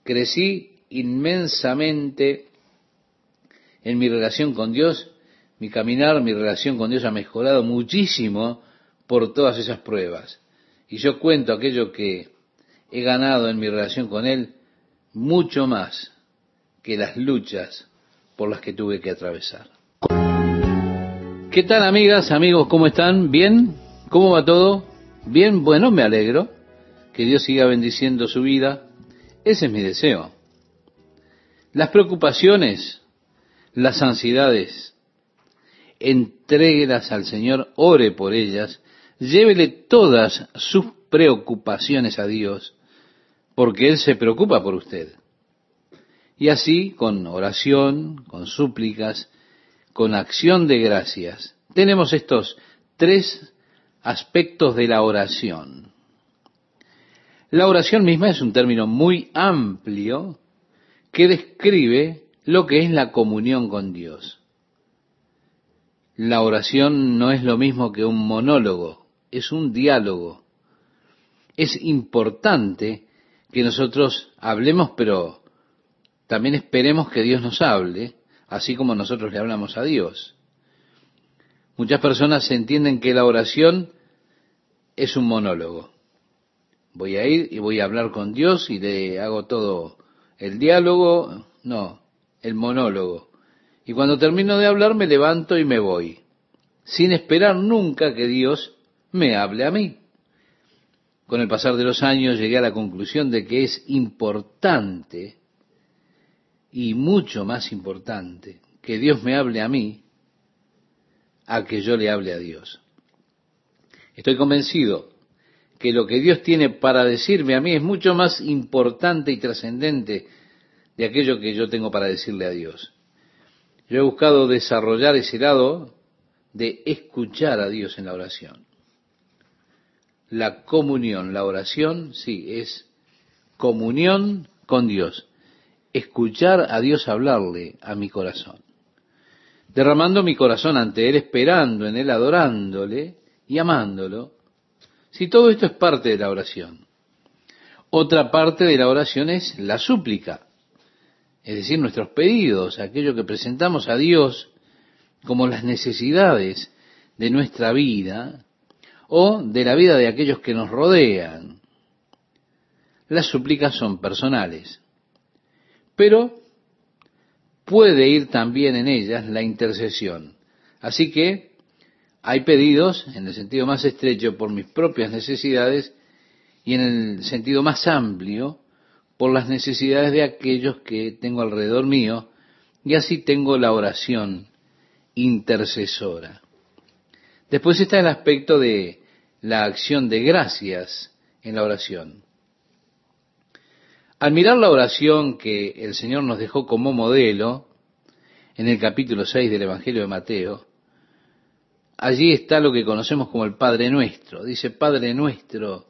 Crecí inmensamente en mi relación con Dios, mi caminar, mi relación con Dios ha mejorado muchísimo por todas esas pruebas. Y yo cuento aquello que he ganado en mi relación con Él mucho más que las luchas por las que tuve que atravesar. ¿Qué tal amigas, amigos? ¿Cómo están? ¿Bien? ¿Cómo va todo? Bien, bueno, me alegro. Que Dios siga bendiciendo su vida. Ese es mi deseo. Las preocupaciones, las ansiedades, entréguelas al Señor, ore por ellas, llévele todas sus preocupaciones a Dios, porque Él se preocupa por usted. Y así, con oración, con súplicas, con acción de gracias, tenemos estos tres aspectos de la oración. La oración misma es un término muy amplio que describe lo que es la comunión con Dios. La oración no es lo mismo que un monólogo, es un diálogo. Es importante que nosotros hablemos, pero también esperemos que Dios nos hable, así como nosotros le hablamos a Dios. Muchas personas entienden que la oración es un monólogo. Voy a ir y voy a hablar con Dios y le hago todo el diálogo, no, el monólogo. Y cuando termino de hablar me levanto y me voy, sin esperar nunca que Dios me hable a mí. Con el pasar de los años llegué a la conclusión de que es importante y mucho más importante que Dios me hable a mí a que yo le hable a Dios. Estoy convencido que lo que Dios tiene para decirme a mí es mucho más importante y trascendente de aquello que yo tengo para decirle a Dios. Yo he buscado desarrollar ese lado de escuchar a Dios en la oración. La comunión, la oración, sí, es comunión con Dios escuchar a Dios hablarle a mi corazón, derramando mi corazón ante Él, esperando en Él, adorándole y amándolo. Si todo esto es parte de la oración. Otra parte de la oración es la súplica, es decir, nuestros pedidos, aquello que presentamos a Dios como las necesidades de nuestra vida o de la vida de aquellos que nos rodean. Las súplicas son personales pero puede ir también en ellas la intercesión. Así que hay pedidos en el sentido más estrecho por mis propias necesidades y en el sentido más amplio por las necesidades de aquellos que tengo alrededor mío y así tengo la oración intercesora. Después está el aspecto de la acción de gracias en la oración. Al mirar la oración que el Señor nos dejó como modelo en el capítulo 6 del Evangelio de Mateo, allí está lo que conocemos como el Padre Nuestro. Dice, Padre Nuestro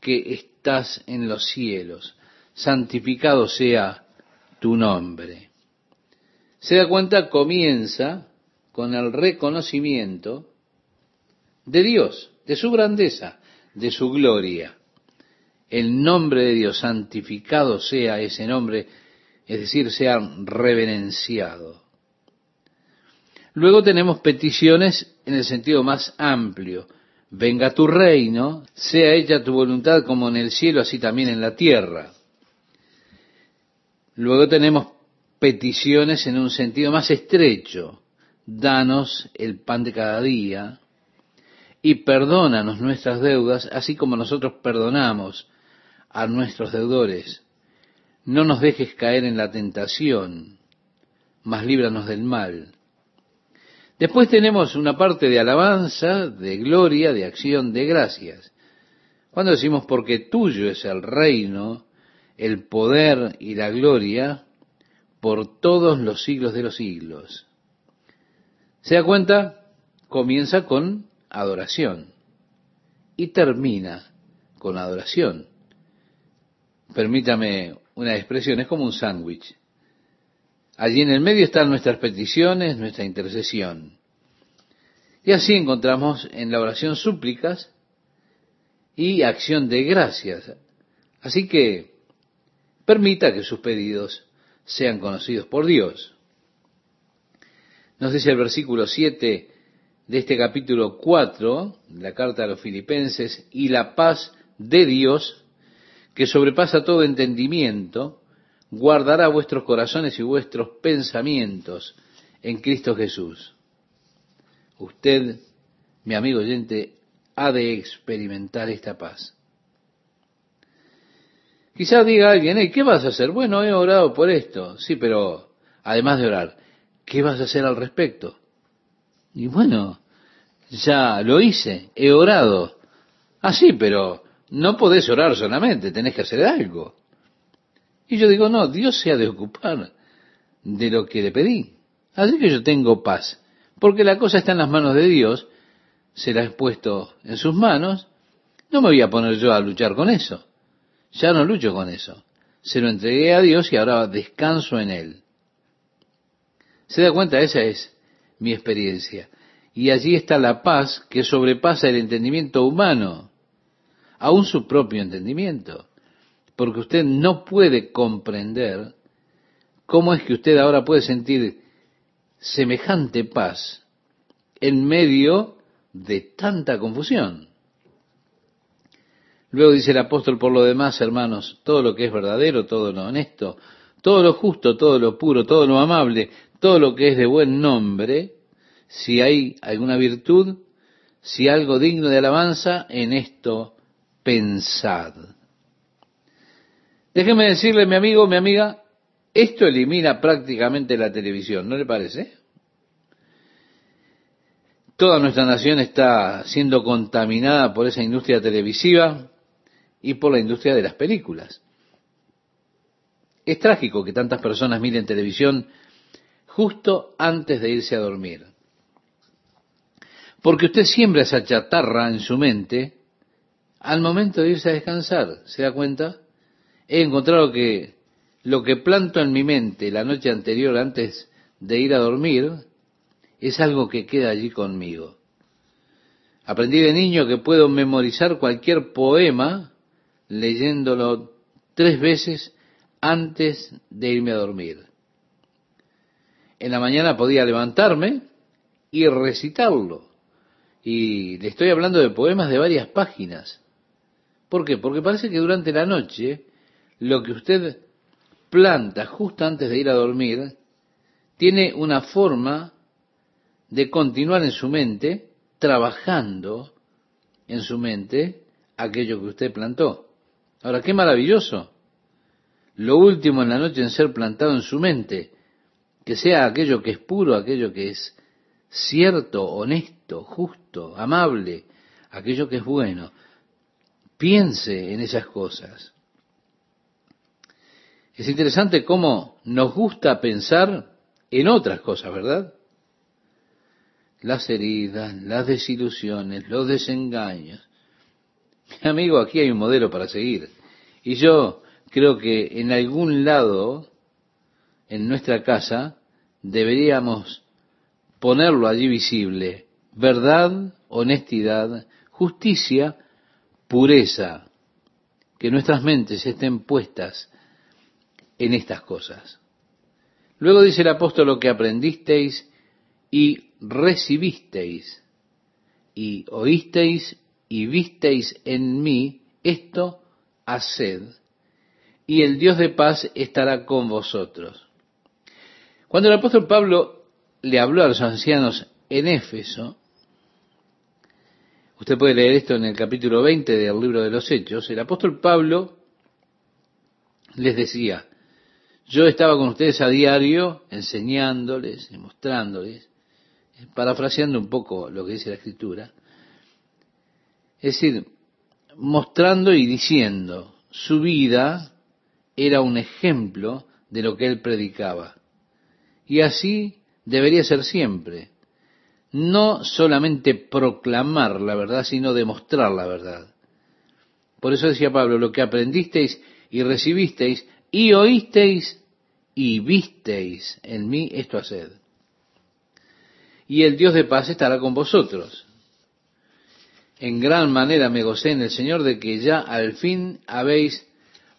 que estás en los cielos, santificado sea tu nombre. Se da cuenta, comienza con el reconocimiento de Dios, de su grandeza, de su gloria el nombre de Dios, santificado sea ese nombre, es decir, sea reverenciado. Luego tenemos peticiones en el sentido más amplio. Venga tu reino, sea hecha tu voluntad como en el cielo, así también en la tierra. Luego tenemos peticiones en un sentido más estrecho. Danos el pan de cada día y perdónanos nuestras deudas, así como nosotros perdonamos a nuestros deudores. No nos dejes caer en la tentación, mas líbranos del mal. Después tenemos una parte de alabanza, de gloria, de acción, de gracias. Cuando decimos porque tuyo es el reino, el poder y la gloria por todos los siglos de los siglos. ¿Se da cuenta? Comienza con adoración y termina con adoración permítame una expresión, es como un sándwich. Allí en el medio están nuestras peticiones, nuestra intercesión. Y así encontramos en la oración súplicas y acción de gracias. Así que permita que sus pedidos sean conocidos por Dios. Nos dice el versículo 7 de este capítulo 4, la carta a los filipenses, y la paz de Dios, que sobrepasa todo entendimiento, guardará vuestros corazones y vuestros pensamientos en Cristo Jesús. Usted, mi amigo oyente, ha de experimentar esta paz. Quizá diga alguien, ¿qué vas a hacer? Bueno, he orado por esto. Sí, pero además de orar, ¿qué vas a hacer al respecto? Y bueno, ya lo hice, he orado. Ah, sí, pero no podés orar solamente, tenés que hacer algo. Y yo digo, no, Dios se ha de ocupar de lo que le pedí. Así que yo tengo paz, porque la cosa está en las manos de Dios, se la he puesto en sus manos, no me voy a poner yo a luchar con eso. Ya no lucho con eso. Se lo entregué a Dios y ahora descanso en Él. ¿Se da cuenta? Esa es mi experiencia. Y allí está la paz que sobrepasa el entendimiento humano, aún su propio entendimiento. Porque usted no puede comprender cómo es que usted ahora puede sentir semejante paz en medio de tanta confusión. Luego dice el apóstol, por lo demás, hermanos, todo lo que es verdadero, todo lo honesto, todo lo justo, todo lo puro, todo lo amable, todo lo que es de buen nombre, si hay alguna virtud, si algo digno de alabanza, en esto pensad. Déjeme decirle, mi amigo, mi amiga, esto elimina prácticamente la televisión, ¿no le parece? Toda nuestra nación está siendo contaminada por esa industria televisiva y por la industria de las películas. Es trágico que tantas personas miren televisión justo antes de irse a dormir. Porque usted siembra esa chatarra en su mente al momento de irse a descansar. ¿Se da cuenta? He encontrado que lo que planto en mi mente la noche anterior antes de ir a dormir es algo que queda allí conmigo. Aprendí de niño que puedo memorizar cualquier poema leyéndolo tres veces antes de irme a dormir. En la mañana podía levantarme y recitarlo. Y le estoy hablando de poemas de varias páginas. ¿Por qué? Porque parece que durante la noche lo que usted planta justo antes de ir a dormir tiene una forma de continuar en su mente, trabajando en su mente aquello que usted plantó. Ahora, qué maravilloso. Lo último en la noche en ser plantado en su mente, que sea aquello que es puro, aquello que es cierto, honesto, justo, amable, aquello que es bueno. Piense en esas cosas. Es interesante cómo nos gusta pensar en otras cosas, ¿verdad? Las heridas, las desilusiones, los desengaños. Mi amigo, aquí hay un modelo para seguir. Y yo creo que en algún lado, en nuestra casa, deberíamos ponerlo allí visible. Verdad, honestidad, justicia, pureza. Que nuestras mentes estén puestas en estas cosas. Luego dice el apóstol lo que aprendisteis y recibisteis y oísteis y visteis en mí, esto haced, y el Dios de paz estará con vosotros. Cuando el apóstol Pablo le habló a los ancianos en Éfeso, usted puede leer esto en el capítulo 20 del libro de los Hechos, el apóstol Pablo les decía, yo estaba con ustedes a diario enseñándoles y mostrándoles, parafraseando un poco lo que dice la escritura, es decir, mostrando y diciendo, su vida era un ejemplo de lo que él predicaba. Y así debería ser siempre. No solamente proclamar la verdad, sino demostrar la verdad. Por eso decía Pablo, lo que aprendisteis y recibisteis y oísteis y visteis en mí, esto haced. Y el Dios de paz estará con vosotros en gran manera me gocé en el Señor de que ya al fin habéis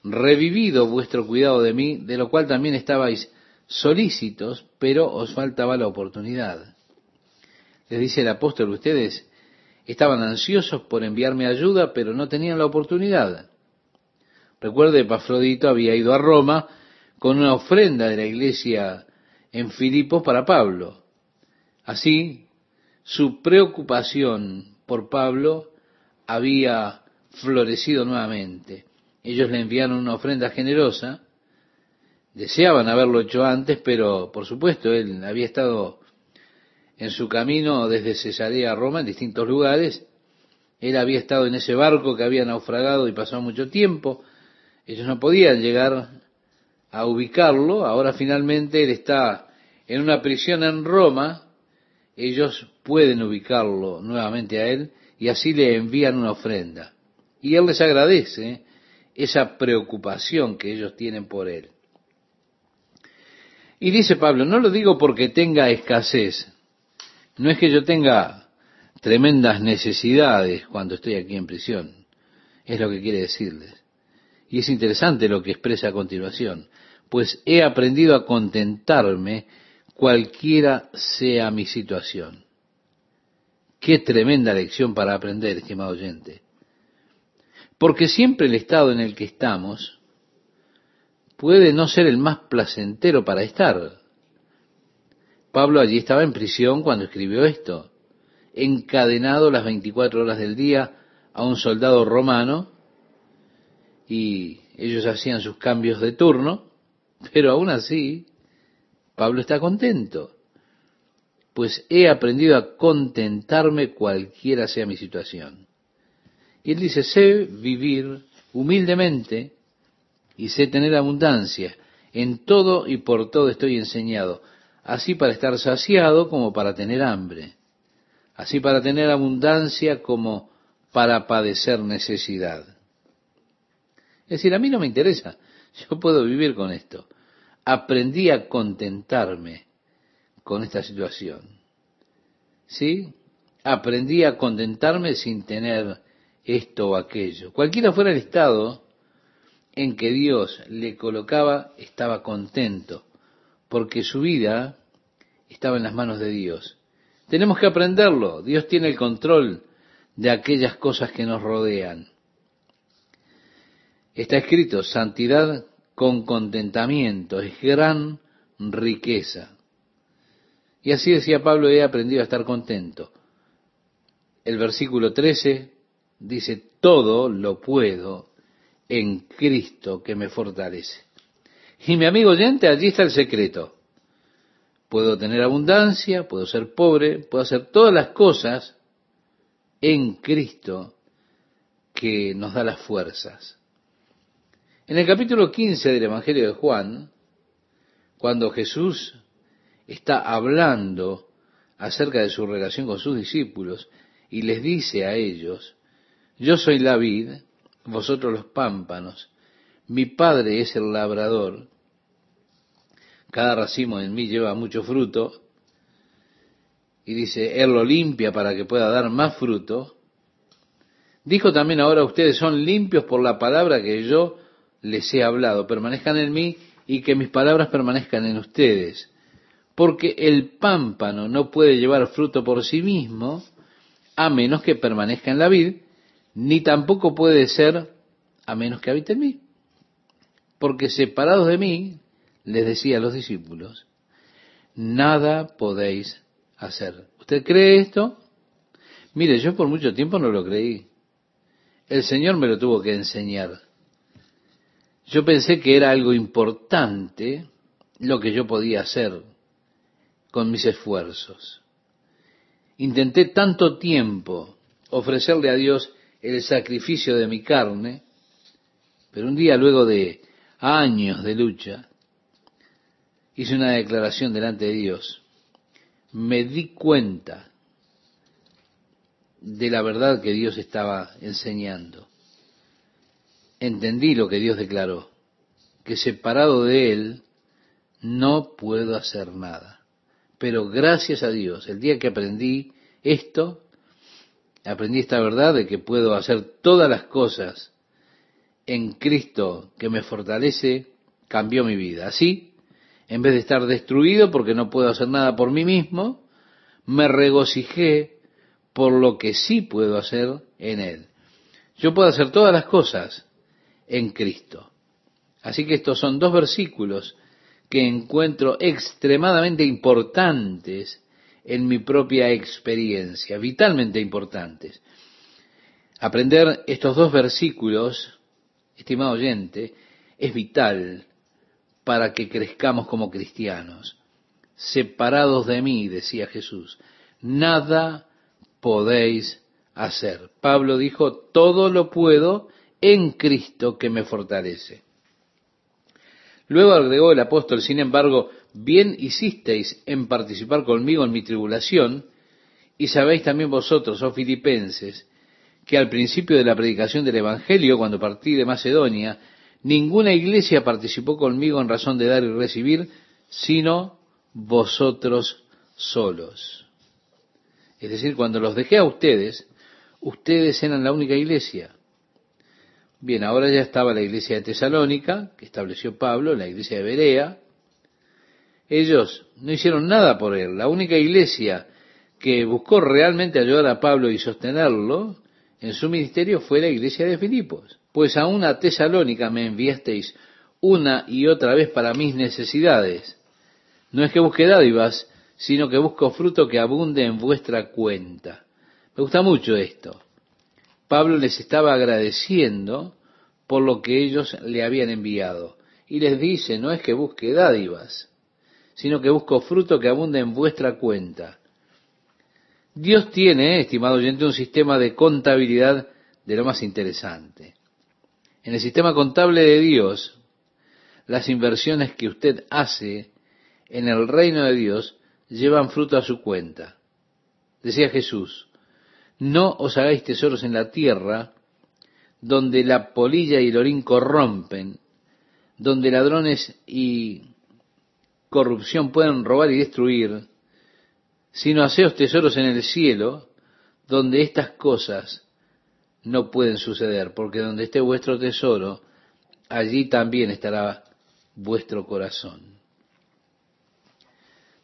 revivido vuestro cuidado de mí, de lo cual también estabais solícitos, pero os faltaba la oportunidad. Les dice el apóstol, ustedes estaban ansiosos por enviarme ayuda, pero no tenían la oportunidad. Recuerde, Pafrodito había ido a Roma con una ofrenda de la iglesia en Filipos para Pablo. Así, su preocupación por Pablo había florecido nuevamente. Ellos le enviaron una ofrenda generosa, deseaban haberlo hecho antes, pero por supuesto él había estado en su camino desde Cesarea a Roma en distintos lugares, él había estado en ese barco que había naufragado y pasado mucho tiempo, ellos no podían llegar a ubicarlo, ahora finalmente él está en una prisión en Roma, ellos pueden ubicarlo nuevamente a él y así le envían una ofrenda. Y él les agradece esa preocupación que ellos tienen por él. Y dice Pablo, no lo digo porque tenga escasez, no es que yo tenga tremendas necesidades cuando estoy aquí en prisión, es lo que quiere decirles. Y es interesante lo que expresa a continuación, pues he aprendido a contentarme cualquiera sea mi situación. Qué tremenda lección para aprender, estimado oyente. Porque siempre el estado en el que estamos puede no ser el más placentero para estar. Pablo allí estaba en prisión cuando escribió esto, encadenado las 24 horas del día a un soldado romano y ellos hacían sus cambios de turno, pero aún así Pablo está contento, pues he aprendido a contentarme cualquiera sea mi situación. Y él dice, sé vivir humildemente y sé tener abundancia. En todo y por todo estoy enseñado, así para estar saciado como para tener hambre, así para tener abundancia como para padecer necesidad. Es decir, a mí no me interesa. Yo puedo vivir con esto. Aprendí a contentarme con esta situación. ¿Sí? Aprendí a contentarme sin tener esto o aquello. Cualquiera fuera el estado en que Dios le colocaba, estaba contento, porque su vida estaba en las manos de Dios. Tenemos que aprenderlo. Dios tiene el control de aquellas cosas que nos rodean. Está escrito, santidad con contentamiento es gran riqueza. Y así decía Pablo, he aprendido a estar contento. El versículo 13 dice, todo lo puedo en Cristo que me fortalece. Y mi amigo oyente, allí está el secreto. Puedo tener abundancia, puedo ser pobre, puedo hacer todas las cosas en Cristo que nos da las fuerzas. En el capítulo 15 del Evangelio de Juan, cuando Jesús está hablando acerca de su relación con sus discípulos y les dice a ellos, yo soy la vid, vosotros los pámpanos, mi padre es el labrador, cada racimo en mí lleva mucho fruto, y dice, Él lo limpia para que pueda dar más fruto, dijo también ahora ustedes son limpios por la palabra que yo les he hablado, permanezcan en mí y que mis palabras permanezcan en ustedes. Porque el pámpano no puede llevar fruto por sí mismo a menos que permanezca en la vid, ni tampoco puede ser a menos que habite en mí. Porque separados de mí, les decía a los discípulos, nada podéis hacer. ¿Usted cree esto? Mire, yo por mucho tiempo no lo creí. El Señor me lo tuvo que enseñar. Yo pensé que era algo importante lo que yo podía hacer con mis esfuerzos. Intenté tanto tiempo ofrecerle a Dios el sacrificio de mi carne, pero un día luego de años de lucha, hice una declaración delante de Dios. Me di cuenta de la verdad que Dios estaba enseñando entendí lo que Dios declaró, que separado de Él no puedo hacer nada. Pero gracias a Dios, el día que aprendí esto, aprendí esta verdad de que puedo hacer todas las cosas en Cristo que me fortalece cambió mi vida. Así, en vez de estar destruido porque no puedo hacer nada por mí mismo, me regocijé por lo que sí puedo hacer en Él. Yo puedo hacer todas las cosas en Cristo. Así que estos son dos versículos que encuentro extremadamente importantes en mi propia experiencia, vitalmente importantes. Aprender estos dos versículos, estimado oyente, es vital para que crezcamos como cristianos. Separados de mí, decía Jesús, nada podéis hacer. Pablo dijo, todo lo puedo en Cristo que me fortalece. Luego agregó el apóstol, sin embargo, bien hicisteis en participar conmigo en mi tribulación, y sabéis también vosotros, oh filipenses, que al principio de la predicación del Evangelio, cuando partí de Macedonia, ninguna iglesia participó conmigo en razón de dar y recibir, sino vosotros solos. Es decir, cuando los dejé a ustedes, ustedes eran la única iglesia. Bien, ahora ya estaba la iglesia de Tesalónica, que estableció Pablo, la iglesia de Berea. Ellos no hicieron nada por él. La única iglesia que buscó realmente ayudar a Pablo y sostenerlo en su ministerio fue la iglesia de Filipos. Pues a una Tesalónica me enviasteis una y otra vez para mis necesidades. No es que busque dádivas, sino que busco fruto que abunde en vuestra cuenta. Me gusta mucho esto. Pablo les estaba agradeciendo por lo que ellos le habían enviado. Y les dice, no es que busque dádivas, sino que busco fruto que abunde en vuestra cuenta. Dios tiene, estimado oyente, un sistema de contabilidad de lo más interesante. En el sistema contable de Dios, las inversiones que usted hace en el reino de Dios llevan fruto a su cuenta. Decía Jesús, no os hagáis tesoros en la tierra, donde la polilla y el orín corrompen, donde ladrones y corrupción pueden robar y destruir, sino haceos tesoros en el cielo, donde estas cosas no pueden suceder, porque donde esté vuestro tesoro, allí también estará vuestro corazón.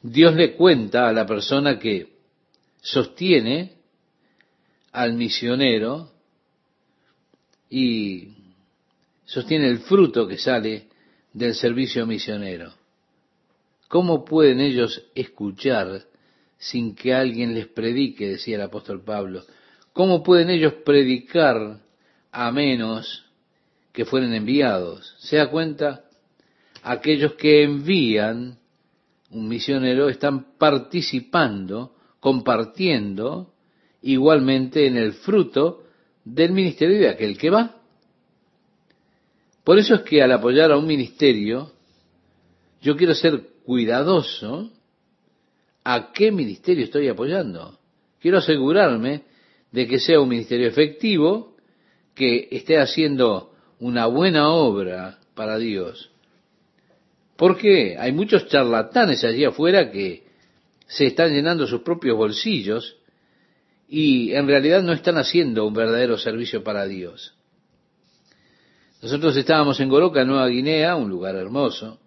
Dios le cuenta a la persona que sostiene al misionero y sostiene el fruto que sale del servicio misionero. ¿Cómo pueden ellos escuchar sin que alguien les predique? decía el apóstol Pablo. ¿Cómo pueden ellos predicar a menos que fueren enviados? ¿Se da cuenta? Aquellos que envían un misionero están participando, compartiendo igualmente en el fruto del ministerio de aquel que va. Por eso es que al apoyar a un ministerio, yo quiero ser cuidadoso a qué ministerio estoy apoyando. Quiero asegurarme de que sea un ministerio efectivo, que esté haciendo una buena obra para Dios. Porque hay muchos charlatanes allí afuera que se están llenando sus propios bolsillos y en realidad no están haciendo un verdadero servicio para Dios. Nosotros estábamos en Goroca, Nueva Guinea, un lugar hermoso,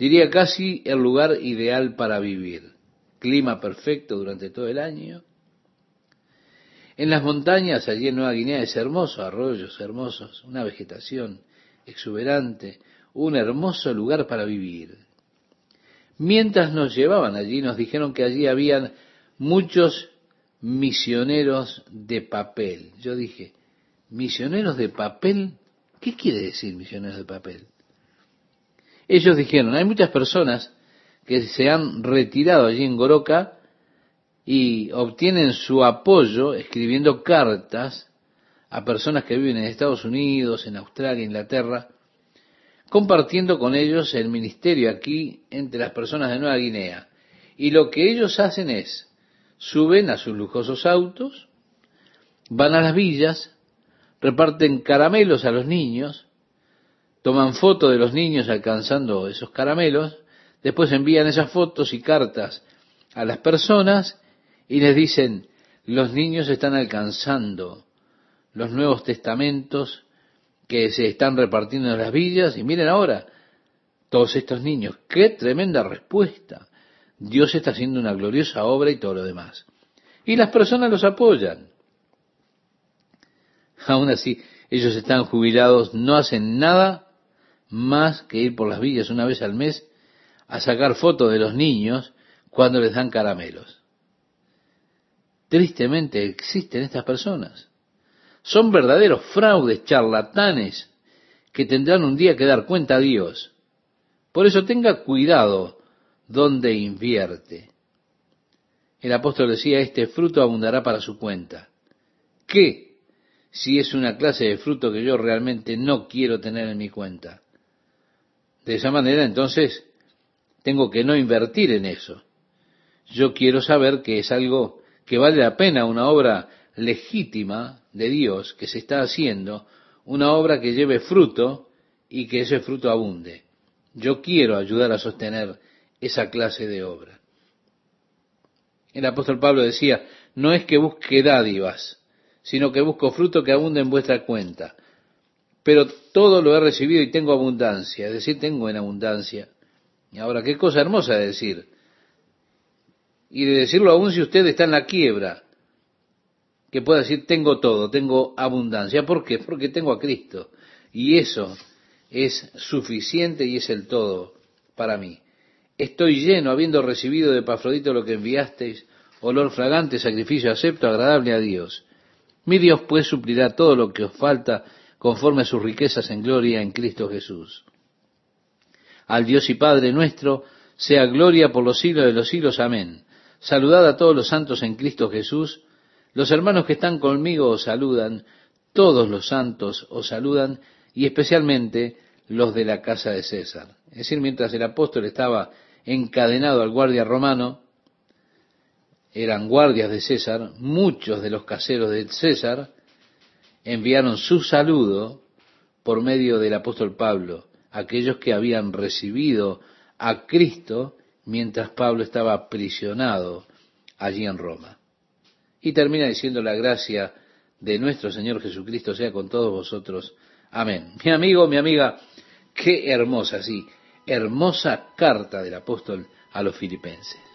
diría casi el lugar ideal para vivir. Clima perfecto durante todo el año. En las montañas, allí en Nueva Guinea, es hermoso, arroyos hermosos, una vegetación exuberante, un hermoso lugar para vivir. Mientras nos llevaban allí, nos dijeron que allí habían muchos misioneros de papel. Yo dije, ¿misioneros de papel? ¿Qué quiere decir misioneros de papel? Ellos dijeron, hay muchas personas que se han retirado allí en Goroca y obtienen su apoyo escribiendo cartas a personas que viven en Estados Unidos, en Australia, Inglaterra, compartiendo con ellos el ministerio aquí entre las personas de Nueva Guinea. Y lo que ellos hacen es, suben a sus lujosos autos, van a las villas, reparten caramelos a los niños, toman fotos de los niños alcanzando esos caramelos, después envían esas fotos y cartas a las personas y les dicen, los niños están alcanzando los nuevos testamentos que se están repartiendo en las villas y miren ahora, todos estos niños, qué tremenda respuesta. Dios está haciendo una gloriosa obra y todo lo demás. Y las personas los apoyan. Aún así, ellos están jubilados, no hacen nada más que ir por las villas una vez al mes a sacar fotos de los niños cuando les dan caramelos. Tristemente existen estas personas. Son verdaderos fraudes, charlatanes, que tendrán un día que dar cuenta a Dios. Por eso tenga cuidado donde invierte. El apóstol decía, este fruto abundará para su cuenta. ¿Qué si es una clase de fruto que yo realmente no quiero tener en mi cuenta? De esa manera, entonces, tengo que no invertir en eso. Yo quiero saber que es algo que vale la pena, una obra legítima de Dios que se está haciendo, una obra que lleve fruto y que ese fruto abunde. Yo quiero ayudar a sostener esa clase de obra. El apóstol Pablo decía, no es que busque dádivas, sino que busco fruto que abunde en vuestra cuenta. Pero todo lo he recibido y tengo abundancia, es decir, tengo en abundancia. Y ahora, qué cosa hermosa de decir. Y de decirlo aún si usted está en la quiebra, que pueda decir, tengo todo, tengo abundancia. ¿Por qué? Porque tengo a Cristo. Y eso es suficiente y es el todo para mí. Estoy lleno, habiendo recibido de Pafrodito lo que enviasteis, olor fragante, sacrificio acepto, agradable a Dios. Mi Dios pues suplirá todo lo que os falta conforme a sus riquezas en gloria en Cristo Jesús. Al Dios y Padre nuestro, sea gloria por los siglos de los siglos. Amén. Saludad a todos los santos en Cristo Jesús. Los hermanos que están conmigo os saludan. Todos los santos os saludan y especialmente los de la casa de César. Es decir, mientras el apóstol estaba encadenado al guardia romano, eran guardias de César, muchos de los caseros de César enviaron su saludo por medio del apóstol Pablo, aquellos que habían recibido a Cristo mientras Pablo estaba aprisionado allí en Roma. Y termina diciendo la gracia de nuestro Señor Jesucristo sea con todos vosotros. Amén. Mi amigo, mi amiga, qué hermosa, sí, hermosa carta del apóstol a los filipenses.